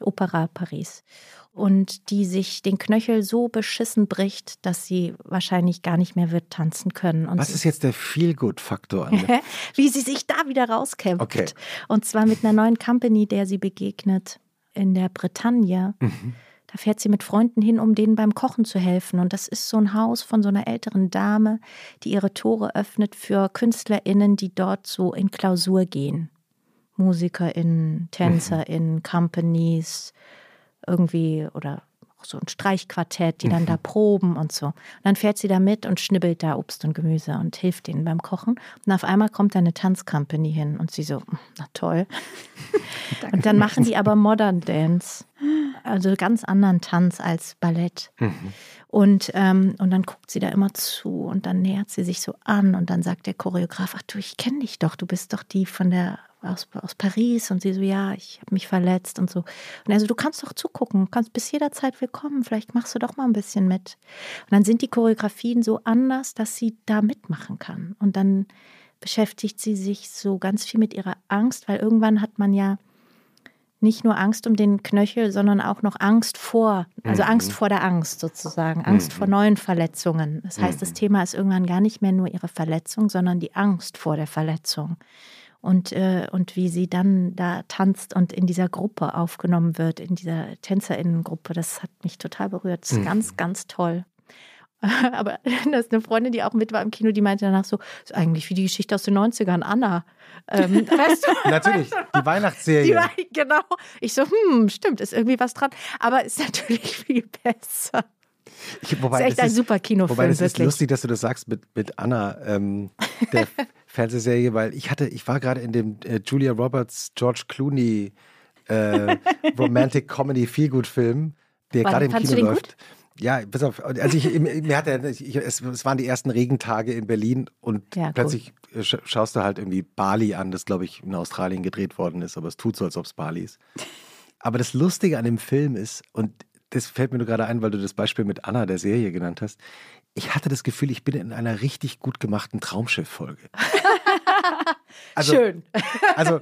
[SPEAKER 3] Opera Paris. Und die sich den Knöchel so beschissen bricht, dass sie wahrscheinlich gar nicht mehr wird tanzen können. Und
[SPEAKER 1] Was ist jetzt der Feel-Good-Faktor?
[SPEAKER 3] wie sie sich da wieder rauskämpft.
[SPEAKER 1] Okay.
[SPEAKER 3] Und zwar mit einer neuen Company, der sie begegnet in der Bretagne. Da fährt sie mit Freunden hin, um denen beim Kochen zu helfen. Und das ist so ein Haus von so einer älteren Dame, die ihre Tore öffnet für KünstlerInnen, die dort so in Klausur gehen. MusikerInnen, TänzerInnen, Companies, irgendwie oder auch so ein Streichquartett, die dann da proben und so. Und dann fährt sie da mit und schnibbelt da Obst und Gemüse und hilft ihnen beim Kochen. Und auf einmal kommt da eine Tanzcompany hin und sie so, na toll. Und dann machen die aber Modern Dance, also ganz anderen Tanz als Ballett. Und, ähm, und dann guckt sie da immer zu und dann nähert sie sich so an und dann sagt der Choreograf, ach du, ich kenne dich doch, du bist doch die von der aus, aus Paris und sie so, ja, ich habe mich verletzt und so. Und er so, du kannst doch zugucken, kannst bis jederzeit willkommen, vielleicht machst du doch mal ein bisschen mit. Und dann sind die Choreografien so anders, dass sie da mitmachen kann. Und dann beschäftigt sie sich so ganz viel mit ihrer Angst, weil irgendwann hat man ja nicht nur Angst um den Knöchel, sondern auch noch Angst vor, also
[SPEAKER 1] Mhm.
[SPEAKER 3] Angst vor der Angst sozusagen, Angst vor neuen Verletzungen. Das heißt, das Thema ist irgendwann gar nicht mehr nur ihre Verletzung, sondern die Angst vor der Verletzung. Und, äh, und wie sie dann da tanzt und in dieser Gruppe aufgenommen wird, in dieser Tänzerinnengruppe, das hat mich total berührt. Das ist ganz, ganz toll. Aber da ist eine Freundin, die auch mit war im Kino, die meinte danach so, ist eigentlich wie die Geschichte aus den 90ern, Anna. Ähm, weißt du?
[SPEAKER 1] Natürlich, die
[SPEAKER 3] Die
[SPEAKER 1] Weihnachtsserie.
[SPEAKER 3] war, genau. Ich so, hm, stimmt, ist irgendwie was dran. Aber ist natürlich viel besser.
[SPEAKER 1] Ich, wobei,
[SPEAKER 3] ist echt
[SPEAKER 1] das
[SPEAKER 3] ein super Kinofilm,
[SPEAKER 1] Wobei das ist lustig, dass du das sagst mit, mit Anna, ähm, der Fernsehserie, weil ich hatte, ich war gerade in dem äh, Julia Roberts, George Clooney äh, Romantic Comedy Feelgood Film, der gerade im Kino läuft. Ja, bis auf, also ich, mir hat er, ich, es, es waren die ersten Regentage in Berlin und
[SPEAKER 3] Ja,
[SPEAKER 1] plötzlich äh, sch- schaust du halt irgendwie Bali an, das glaube ich in Australien gedreht worden ist, aber es tut so, als ob es Bali ist. Aber das Lustige an dem Film ist, und das fällt mir nur gerade ein, weil du das Beispiel mit Anna der Serie genannt hast, ich hatte das Gefühl, ich bin in einer richtig gut gemachten Traumschiff-Folge. Also,
[SPEAKER 3] Schön.
[SPEAKER 1] Also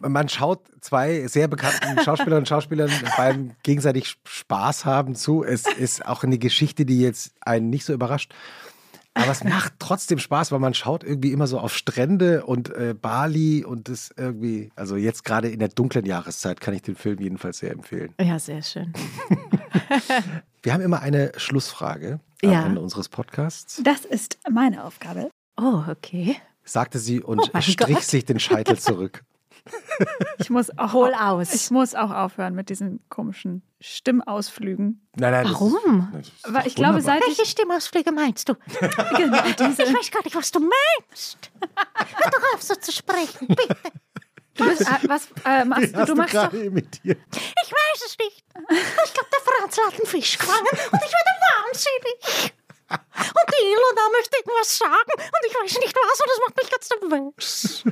[SPEAKER 1] man schaut zwei sehr bekannten Schauspielerinnen und Schauspielern beim gegenseitig Spaß haben zu. Es ist auch eine Geschichte, die jetzt einen nicht so überrascht. Aber es macht trotzdem Spaß, weil man schaut irgendwie immer so auf Strände und äh, Bali und das irgendwie, also jetzt gerade in der dunklen Jahreszeit kann ich den Film jedenfalls sehr empfehlen.
[SPEAKER 3] Ja, sehr schön.
[SPEAKER 1] Wir haben immer eine Schlussfrage am
[SPEAKER 3] Ja.
[SPEAKER 1] Ende unseres Podcasts,
[SPEAKER 2] Das ist meine Aufgabe.
[SPEAKER 3] Oh, okay.
[SPEAKER 1] Sagte sie und
[SPEAKER 3] Oh
[SPEAKER 1] strich
[SPEAKER 3] Gott.
[SPEAKER 1] sich den Scheitel zurück.
[SPEAKER 2] Ich muss auch,
[SPEAKER 3] Hol aus.
[SPEAKER 2] Ich muss auch aufhören mit diesen komischen Stimmausflügen.
[SPEAKER 1] Nein, nein, das
[SPEAKER 3] Warum?
[SPEAKER 1] Ist, das ist
[SPEAKER 2] Weil ich glaube, seit ich
[SPEAKER 3] Welche Stimmausflüge meinst du?
[SPEAKER 2] genau diese,
[SPEAKER 3] Ich weiß gar nicht, was du meinst. Hör doch auf, so zu sprechen, bitte.
[SPEAKER 2] du bist, äh, was äh, machst
[SPEAKER 1] Wie
[SPEAKER 2] du?
[SPEAKER 1] hast
[SPEAKER 2] Du machst doch
[SPEAKER 1] imitiert.
[SPEAKER 3] Ich weiß es nicht. Ich glaube, der Franz hat einen Fisch gefangen und ich werde wahnsinnig. Und die Ilona möchte irgendwas sagen und ich weiß nicht was und das macht mich ganz nervös.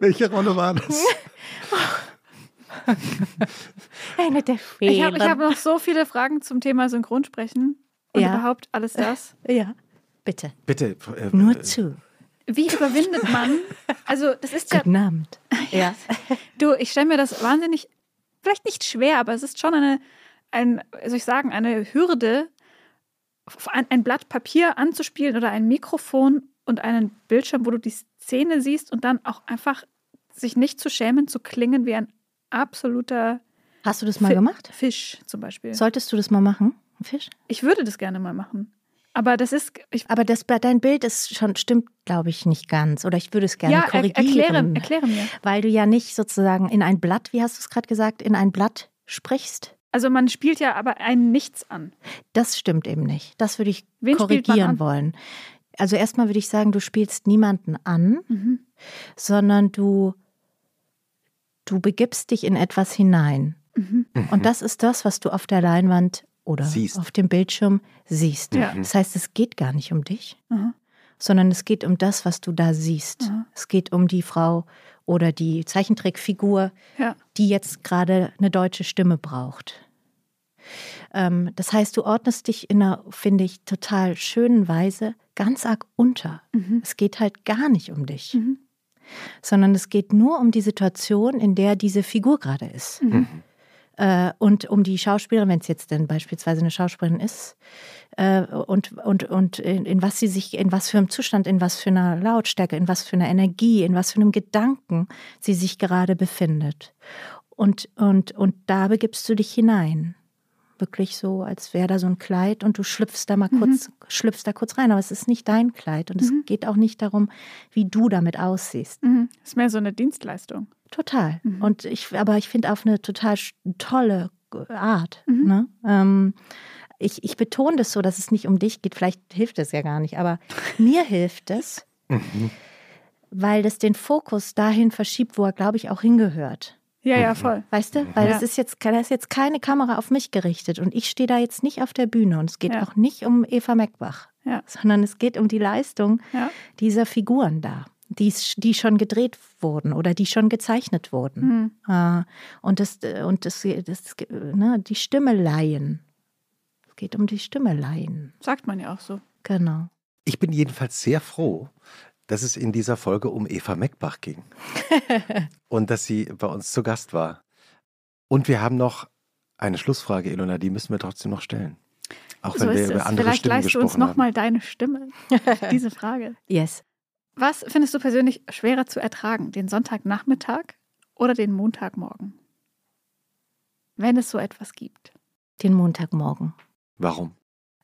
[SPEAKER 1] Welche Rolle war das?
[SPEAKER 3] Eine der
[SPEAKER 2] Ich
[SPEAKER 3] Fehler.
[SPEAKER 2] habe ich hab noch so viele Fragen zum Thema Synchronsprechen und
[SPEAKER 3] Ja.
[SPEAKER 2] überhaupt alles das.
[SPEAKER 3] ja, bitte.
[SPEAKER 1] Bitte. Äh,
[SPEAKER 3] Nur
[SPEAKER 1] äh,
[SPEAKER 3] zu.
[SPEAKER 2] Wie überwindet man? Also, das ist ja,
[SPEAKER 3] Guten Abend. Ja.
[SPEAKER 2] du, ich stelle mir das wahnsinnig, vielleicht nicht schwer, aber es ist schon eine, ein, soll ich sagen, eine Hürde, ein, ein Blatt Papier anzuspielen oder ein Mikrofon und einen Bildschirm, wo du die Szene siehst und dann auch einfach sich nicht zu schämen, zu klingen wie ein absoluter
[SPEAKER 3] Hast du das mal
[SPEAKER 2] Fi-
[SPEAKER 3] gemacht?
[SPEAKER 2] Fisch zum Beispiel.
[SPEAKER 3] Solltest du das mal machen? Ein Fisch?
[SPEAKER 2] Ich würde das gerne mal machen. Aber das ist,
[SPEAKER 3] Aber das, dein Bild ist schon, stimmt, glaube ich, nicht ganz. Oder ich würde es gerne
[SPEAKER 2] ja, er,
[SPEAKER 3] korrigieren.
[SPEAKER 2] erkläre, erkläre mir.
[SPEAKER 3] Weil du ja nicht sozusagen in ein Blatt, wie hast du es gerade gesagt, in ein Blatt sprichst.
[SPEAKER 2] Also man spielt ja aber ein Nichts an.
[SPEAKER 3] Das stimmt eben nicht. Das würde ich
[SPEAKER 2] Wen
[SPEAKER 3] korrigieren wollen. Also erstmal würde ich sagen, du spielst niemanden an,
[SPEAKER 2] Mhm.
[SPEAKER 3] sondern du, du begibst dich in etwas hinein.
[SPEAKER 2] Mhm.
[SPEAKER 3] Und das ist das, was du auf der Leinwand oder
[SPEAKER 1] Siehst.
[SPEAKER 3] auf dem Bildschirm siehst.
[SPEAKER 2] Ja.
[SPEAKER 3] Das heißt, es geht gar nicht um dich,
[SPEAKER 2] Aha.
[SPEAKER 3] sondern es geht um das, was du da siehst. Es geht um die Frau oder die Zeichentrickfigur,
[SPEAKER 2] Ja.
[SPEAKER 3] die jetzt gerade eine deutsche Stimme braucht. Ähm, das heißt, du ordnest dich in einer, finde ich, total schönen Weise ganz arg unter.
[SPEAKER 2] Mhm.
[SPEAKER 3] Es geht halt gar nicht um dich,
[SPEAKER 2] Mhm.
[SPEAKER 3] sondern es geht nur um die Situation, in der diese Figur gerade ist.
[SPEAKER 2] Mhm.
[SPEAKER 3] Äh, und um die Schauspielerin, wenn es jetzt denn beispielsweise eine Schauspielerin ist, äh, und, und, und in, in was sie sich, in was für einem Zustand, in was für einer Lautstärke, in was für einer Energie, in was für einem Gedanken sie sich gerade befindet. Und, und, und da begibst du dich hinein. Wirklich so, als wäre da so ein Kleid und du schlüpfst da mal kurz, schlüpfst da kurz rein, aber es ist nicht dein Kleid und es geht auch nicht darum, wie du damit aussiehst.
[SPEAKER 2] Mhm. Ist mehr so eine Dienstleistung.
[SPEAKER 3] Total.
[SPEAKER 2] Mhm.
[SPEAKER 3] Und ich, aber ich finde auf eine total tolle Art.
[SPEAKER 2] Mhm.
[SPEAKER 3] Ne? Ähm, ich, ich betone das so, dass es nicht um dich geht. Vielleicht hilft es ja gar nicht, aber mir hilft es, weil das den Fokus dahin verschiebt, wo er, glaube ich, auch hingehört.
[SPEAKER 2] Ja, ja, voll.
[SPEAKER 3] Weißt du? Weil
[SPEAKER 2] Ja.
[SPEAKER 3] das ist jetzt, da ist jetzt keine Kamera auf mich gerichtet und ich stehe da jetzt nicht auf der Bühne und es geht
[SPEAKER 2] Ja.
[SPEAKER 3] auch nicht um Eva Meckbach,
[SPEAKER 2] Ja.
[SPEAKER 3] sondern es geht um die Leistung
[SPEAKER 2] Ja.
[SPEAKER 3] dieser Figuren da, die, die schon gedreht wurden oder die schon gezeichnet wurden.
[SPEAKER 2] Mhm.
[SPEAKER 3] Äh, Und, das, und das, das, ne, die Stimme leihen. Es geht um die Stimme leihen.
[SPEAKER 2] Sagt man ja auch so.
[SPEAKER 3] Genau.
[SPEAKER 1] Ich bin jedenfalls sehr froh, dass es in dieser Folge um Eva Meckbach ging. und dass sie bei uns zu Gast war. Und wir haben noch eine Schlussfrage, Ilona, die müssen wir trotzdem noch stellen. Auch
[SPEAKER 2] so
[SPEAKER 1] wenn wir
[SPEAKER 2] ist
[SPEAKER 1] über
[SPEAKER 2] es.
[SPEAKER 1] andere
[SPEAKER 2] Vielleicht
[SPEAKER 1] Stimmen
[SPEAKER 2] leist du
[SPEAKER 1] gesprochen
[SPEAKER 2] uns
[SPEAKER 1] haben.
[SPEAKER 2] nochmal deine Stimme. Diese Frage.
[SPEAKER 3] Yes.
[SPEAKER 2] Was findest du persönlich schwerer zu ertragen? Den Sonntagnachmittag oder den Montagmorgen? Wenn es so etwas gibt.
[SPEAKER 3] Den Montagmorgen.
[SPEAKER 1] Warum?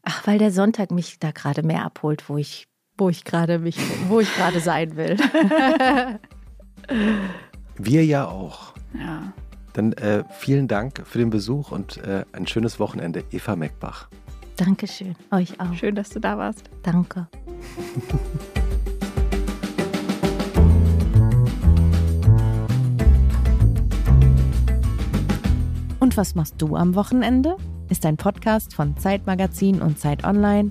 [SPEAKER 3] Ach, weil der Sonntag mich da gerade mehr abholt, wo ich, wo ich gerade mich, wo ich gerade sein will.
[SPEAKER 1] Wir ja auch.
[SPEAKER 2] Ja.
[SPEAKER 1] Dann äh, vielen Dank für den Besuch und äh, ein schönes Wochenende, Eva Meckbach.
[SPEAKER 3] Dankeschön. Euch auch.
[SPEAKER 2] Schön, dass du da warst.
[SPEAKER 3] Danke.
[SPEAKER 4] Und was machst du am Wochenende? Ist ein Podcast von Zeitmagazin und Zeit Online,